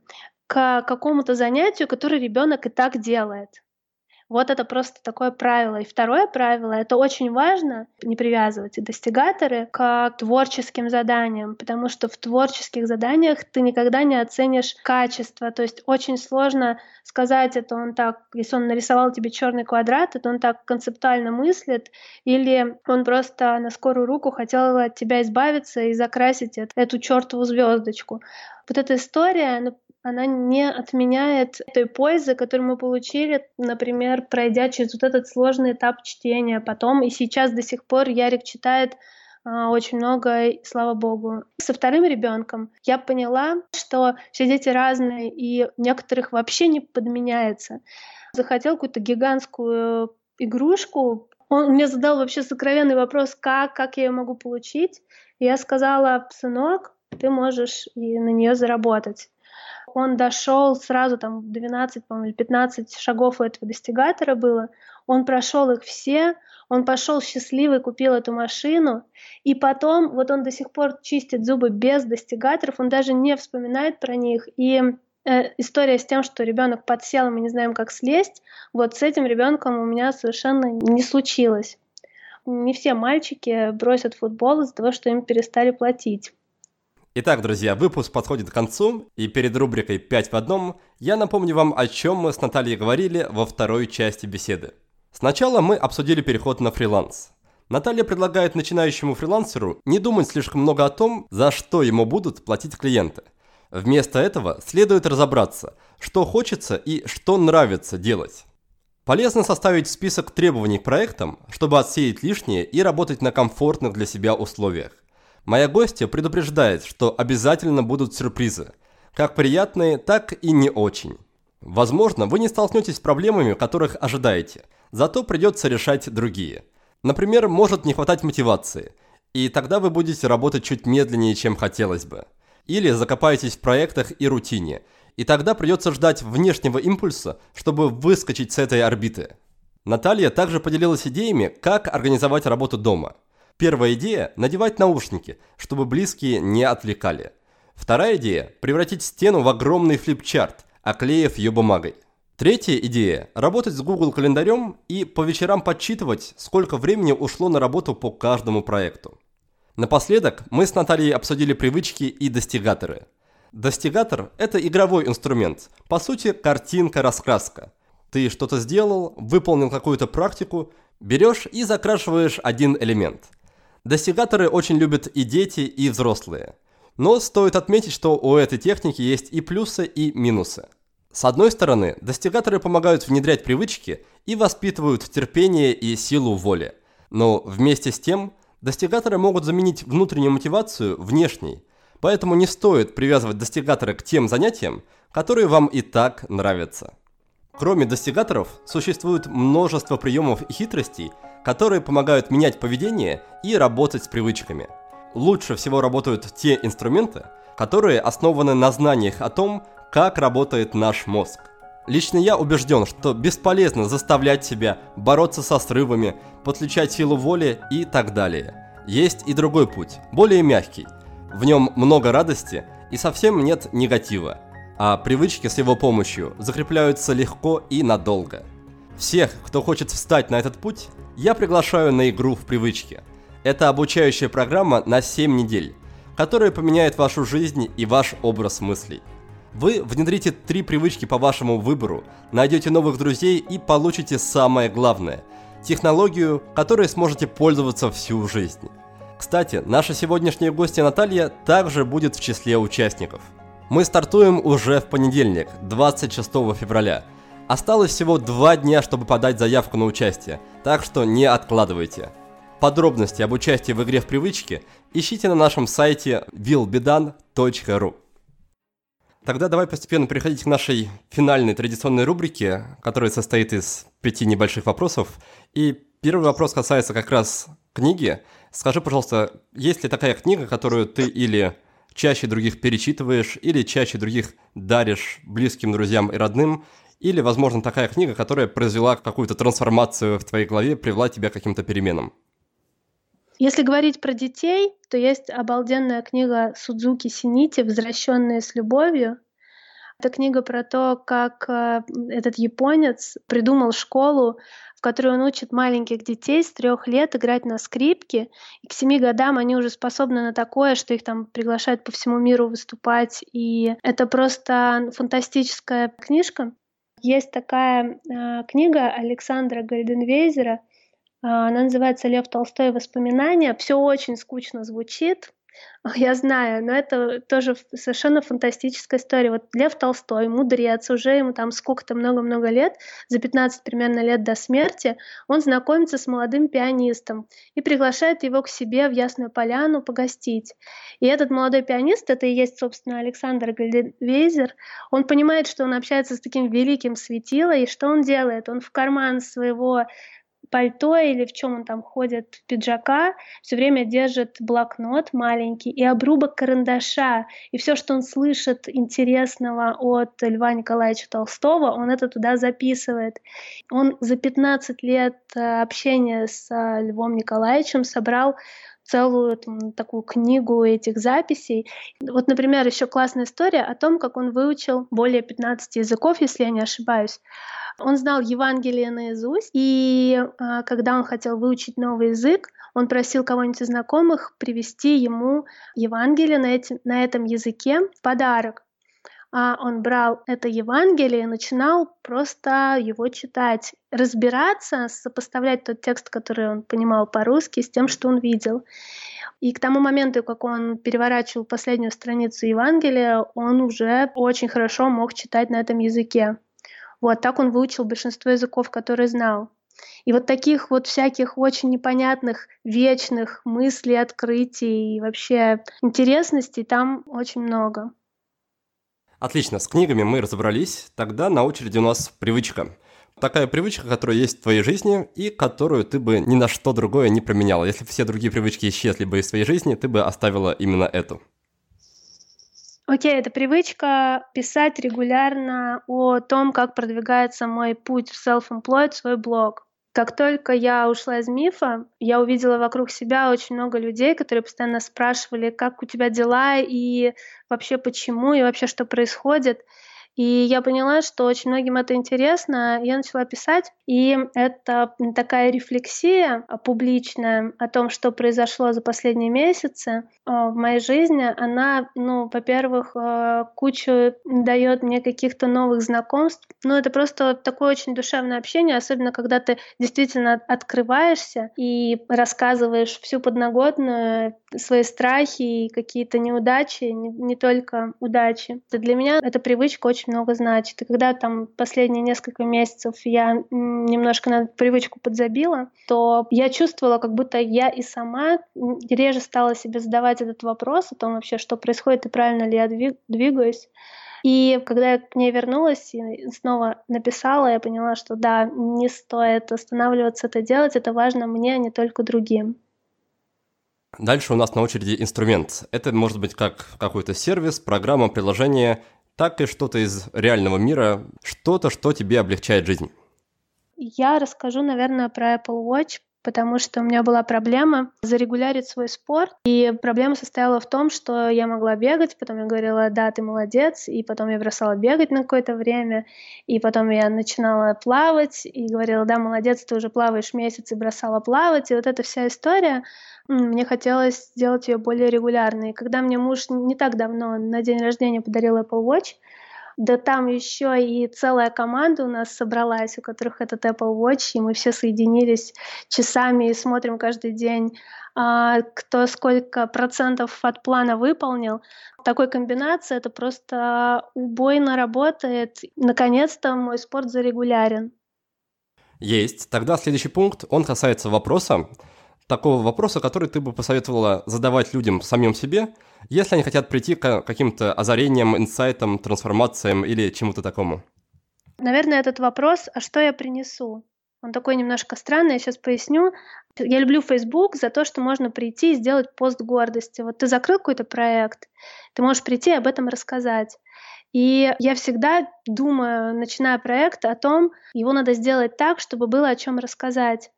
к какому-то занятию, которое ребенок и так делает. Вот это просто такое правило. И второе правило, это очень важно, не привязывать достигаторы к творческим заданиям, потому что в творческих заданиях ты никогда не оценишь качество. То есть очень сложно сказать, это он так, если он нарисовал тебе черный квадрат, это он так концептуально мыслит, или он просто на скорую руку хотел от тебя избавиться и закрасить эту чертову звездочку. Вот эта история, ну, она не отменяет той пользы, которую мы получили, например, пройдя через вот этот сложный этап чтения. Потом и сейчас до сих пор Ярик читает а, очень много, слава богу. Со вторым ребенком я поняла, что все дети разные, и некоторых вообще не подменяется. Захотел какую-то гигантскую игрушку, он мне задал вообще сокровенный вопрос, как, как я ее могу получить. И я сказала, сынок, ты можешь и на нее заработать он дошел сразу там 12, по или 15 шагов у этого достигатора было, он прошел их все, он пошел счастливый, купил эту машину, и потом вот он до сих пор чистит зубы без достигаторов, он даже не вспоминает про них, и э, история с тем, что ребенок подсел, и мы не знаем, как слезть, вот с этим ребенком у меня совершенно не случилось. Не все мальчики бросят футбол из-за того, что им перестали платить. Итак, друзья, выпуск подходит к концу, и перед рубрикой «5 в одном» я напомню вам, о чем мы с Натальей говорили во второй части беседы. Сначала мы обсудили переход на фриланс. Наталья предлагает начинающему фрилансеру не думать слишком много о том, за что ему будут платить клиенты. Вместо этого следует разобраться, что хочется и что нравится делать. Полезно составить список требований к проектам, чтобы отсеять лишнее и работать на комфортных для себя условиях. Моя гостья предупреждает, что обязательно будут сюрпризы. Как приятные, так и не очень. Возможно, вы не столкнетесь с проблемами, которых ожидаете, зато придется решать другие. Например, может не хватать мотивации. И тогда вы будете работать чуть медленнее, чем хотелось бы. Или закопаетесь в проектах и рутине. И тогда придется ждать внешнего импульса, чтобы выскочить с этой орбиты. Наталья также поделилась идеями, как организовать работу дома. Первая идея – надевать наушники, чтобы близкие не отвлекали. Вторая идея – превратить стену в огромный флипчарт, оклеив ее бумагой. Третья идея – работать с Google календарем и по вечерам подсчитывать, сколько времени ушло на работу по каждому проекту. Напоследок мы с Натальей обсудили привычки и достигаторы. Достигатор – это игровой инструмент, по сути картинка-раскраска. Ты что-то сделал, выполнил какую-то практику, берешь и закрашиваешь один элемент. Достигаторы очень любят и дети, и взрослые. Но стоит отметить, что у этой техники есть и плюсы, и минусы. С одной стороны, достигаторы помогают внедрять привычки и воспитывают терпение и силу воли. Но вместе с тем, достигаторы могут заменить внутреннюю мотивацию внешней. Поэтому не стоит привязывать достигаторы к тем занятиям, которые вам и так нравятся. Кроме достигаторов, существует множество приемов и хитростей, которые помогают менять поведение и работать с привычками. Лучше всего работают те инструменты, которые основаны на знаниях о том, как работает наш мозг. Лично я убежден, что бесполезно заставлять себя бороться со срывами, подключать силу воли и так далее. Есть и другой путь, более мягкий. В нем много радости и совсем нет негатива, а привычки с его помощью закрепляются легко и надолго. Всех, кто хочет встать на этот путь, я приглашаю на игру в привычки. Это обучающая программа на 7 недель, которая поменяет вашу жизнь и ваш образ мыслей. Вы внедрите три привычки по вашему выбору, найдете новых друзей и получите самое главное – технологию, которой сможете пользоваться всю жизнь. Кстати, наша сегодняшняя гостья Наталья также будет в числе участников. Мы стартуем уже в понедельник, 26 февраля. Осталось всего два дня, чтобы подать заявку на участие, так что не откладывайте. Подробности об участии в игре в привычки ищите на нашем сайте willbedan.ru. Тогда давай постепенно переходить к нашей финальной традиционной рубрике, которая состоит из пяти небольших вопросов. И первый вопрос касается как раз книги. Скажи, пожалуйста, есть ли такая книга, которую ты или чаще других перечитываешь, или чаще других даришь близким друзьям и родным, или, возможно, такая книга, которая произвела какую-то трансформацию в твоей голове, привела тебя к каким-то переменам? Если говорить про детей, то есть обалденная книга Судзуки Синити «Возвращенные с любовью». Это книга про то, как э, этот японец придумал школу, в которой он учит маленьких детей с трех лет играть на скрипке. И к семи годам они уже способны на такое, что их там приглашают по всему миру выступать. И это просто фантастическая книжка. Есть такая э, книга Александра Гальденвейзера а, она называется «Лев Толстой. Воспоминания». Все очень скучно звучит, я знаю, но это тоже совершенно фантастическая история. Вот Лев Толстой, мудрец, уже ему там сколько-то много-много лет, за 15 примерно лет до смерти, он знакомится с молодым пианистом и приглашает его к себе в Ясную Поляну погостить. И этот молодой пианист, это и есть, собственно, Александр Гальденвейзер, он понимает, что он общается с таким великим светилой, и что он делает? Он в карман своего пальто или в чем он там ходит, пиджака, все время держит блокнот маленький и обрубок карандаша. И все, что он слышит интересного от Льва Николаевича Толстого, он это туда записывает. Он за 15 лет э, общения с э, Львом Николаевичем собрал целую там, такую книгу этих записей. Вот, например, еще классная история о том, как он выучил более 15 языков, если я не ошибаюсь. Он знал Евангелие наизусть, и а, когда он хотел выучить новый язык, он просил кого-нибудь из знакомых привести ему Евангелие на, эти, на этом языке в подарок. А он брал это Евангелие и начинал просто его читать, разбираться, сопоставлять тот текст, который он понимал по-русски, с тем, что он видел. И к тому моменту, как он переворачивал последнюю страницу Евангелия, он уже очень хорошо мог читать на этом языке. Вот так он выучил большинство языков, которые знал. И вот таких вот всяких очень непонятных, вечных мыслей, открытий и вообще интересностей там очень много. Отлично, с книгами мы разобрались. Тогда на очереди у нас привычка. Такая привычка, которая есть в твоей жизни и которую ты бы ни на что другое не променяла. Если все другие привычки исчезли бы из твоей жизни, ты бы оставила именно эту. Окей, okay, это привычка писать регулярно о том, как продвигается мой путь в self-employed, свой блог. Как только я ушла из мифа, я увидела вокруг себя очень много людей, которые постоянно спрашивали, как у тебя дела и вообще почему и вообще что происходит. И я поняла, что очень многим это интересно. Я начала писать, и это такая рефлексия публичная о том, что произошло за последние месяцы а, в моей жизни. Она, ну, во-первых, а, кучу дает мне каких-то новых знакомств. Ну, это просто такое очень душевное общение, особенно когда ты действительно открываешься и рассказываешь всю подноготную, свои страхи и какие-то неудачи, не, не только удачи. Для меня эта привычка очень очень много значит. И когда там последние несколько месяцев я немножко на привычку подзабила, то я чувствовала, как будто я и сама реже стала себе задавать этот вопрос о том вообще, что происходит и правильно ли я двигаюсь. И когда я к ней вернулась и снова написала, я поняла, что да, не стоит останавливаться это делать, это важно мне, а не только другим. Дальше у нас на очереди инструмент. Это может быть как какой-то сервис, программа, приложение так и что-то из реального мира, что-то, что тебе облегчает жизнь. Я расскажу, наверное, про Apple Watch, потому что у меня была проблема зарегулярить свой спорт. И проблема состояла в том, что я могла бегать, потом я говорила, да, ты молодец, и потом я бросала бегать на какое-то время, и потом я начинала плавать, и говорила, да, молодец, ты уже плаваешь месяц, и бросала плавать. И вот эта вся история, мне хотелось сделать ее более регулярной. Когда мне муж не так давно на день рождения подарил Apple Watch, да там еще и целая команда у нас собралась, у которых этот Apple Watch, и мы все соединились часами и смотрим каждый день, а, кто сколько процентов от плана выполнил. Такой комбинации это просто убойно работает. Наконец-то мой спорт зарегулярен. Есть. Тогда следующий пункт, он касается вопроса, такого вопроса, который ты бы посоветовала задавать людям самим себе, если они хотят прийти к каким-то озарениям, инсайтам, трансформациям или чему-то такому? Наверное, этот вопрос, а что я принесу? Он такой немножко странный, я сейчас поясню. Я люблю Facebook за то, что можно прийти и сделать пост гордости. Вот ты закрыл какой-то проект, ты можешь прийти и об этом рассказать. И я всегда думаю, начиная проект, о том, его надо сделать так, чтобы было о чем рассказать.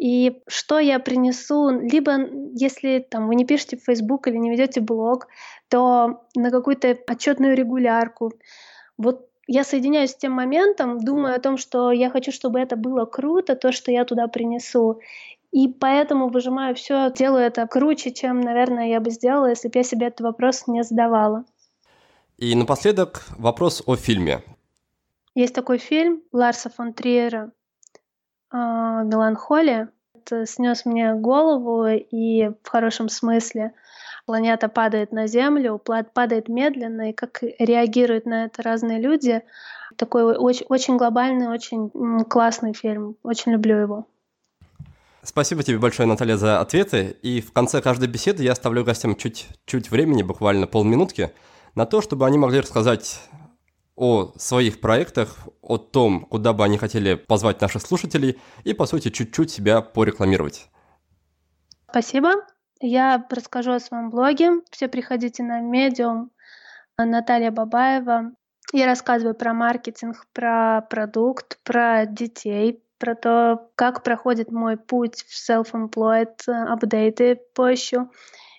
И что я принесу, либо если там, вы не пишете в Facebook или не ведете блог, то на какую-то отчетную регулярку. Вот я соединяюсь с тем моментом, думаю о том, что я хочу, чтобы это было круто, то, что я туда принесу. И поэтому выжимаю все, делаю это круче, чем, наверное, я бы сделала, если бы я себе этот вопрос не задавала. И напоследок вопрос о фильме. Есть такой фильм Ларса фон Триера меланхолия. Это снес мне голову и в хорошем смысле. Планета падает на Землю, падает медленно, и как реагируют на это разные люди. Такой очень, очень глобальный, очень классный фильм. Очень люблю его. Спасибо тебе большое, Наталья, за ответы. И в конце каждой беседы я оставлю гостям чуть-чуть времени, буквально полминутки, на то, чтобы они могли рассказать о своих проектах, о том, куда бы они хотели позвать наших слушателей и, по сути, чуть-чуть себя порекламировать. Спасибо. Я расскажу о своем блоге. Все приходите на Medium. Наталья Бабаева. Я рассказываю про маркетинг, про продукт, про детей, про то, как проходит мой путь в self-employed, апдейты поищу.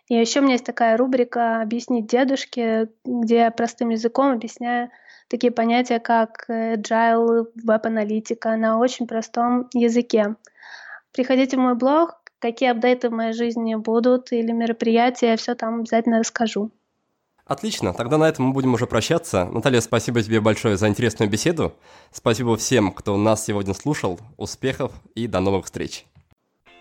И еще у меня есть такая рубрика «Объяснить дедушке», где я простым языком объясняю такие понятия, как agile, веб-аналитика на очень простом языке. Приходите в мой блог, какие апдейты в моей жизни будут или мероприятия, я все там обязательно расскажу. Отлично, тогда на этом мы будем уже прощаться. Наталья, спасибо тебе большое за интересную беседу. Спасибо всем, кто нас сегодня слушал. Успехов и до новых встреч.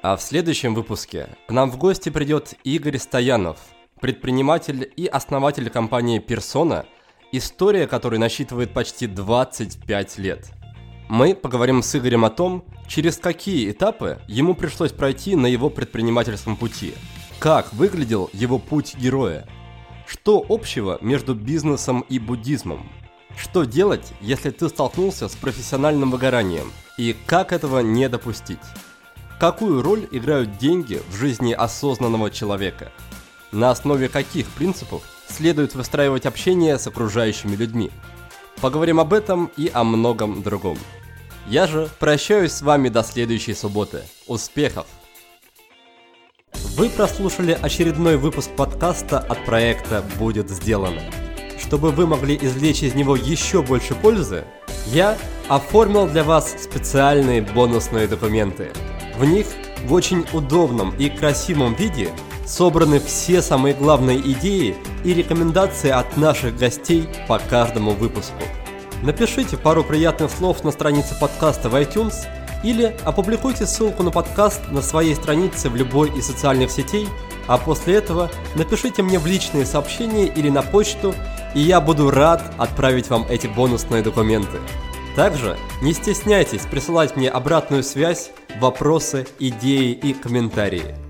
А в следующем выпуске к нам в гости придет Игорь Стоянов, предприниматель и основатель компании «Персона», История, которая насчитывает почти 25 лет. Мы поговорим с Игорем о том, через какие этапы ему пришлось пройти на его предпринимательском пути, как выглядел его путь героя, что общего между бизнесом и буддизмом, Что делать, если ты столкнулся с профессиональным выгоранием? И как этого не допустить? Какую роль играют деньги в жизни осознанного человека? На основе каких принципов следует выстраивать общение с окружающими людьми? Поговорим об этом и о многом другом. Я же прощаюсь с вами до следующей субботы. Успехов! Вы прослушали очередной выпуск подкаста от проекта «Будет сделано». Чтобы вы могли извлечь из него еще больше пользы, я оформил для вас специальные бонусные документы. В них в очень удобном и красивом виде собраны все самые главные идеи и рекомендации от наших гостей по каждому выпуску. Напишите пару приятных слов на странице подкаста в iTunes или опубликуйте ссылку на подкаст на своей странице в любой из социальных сетей, а после этого напишите мне в личные сообщения или на почту, и я буду рад отправить вам эти бонусные документы. Также не стесняйтесь присылать мне обратную связь, вопросы, идеи и комментарии.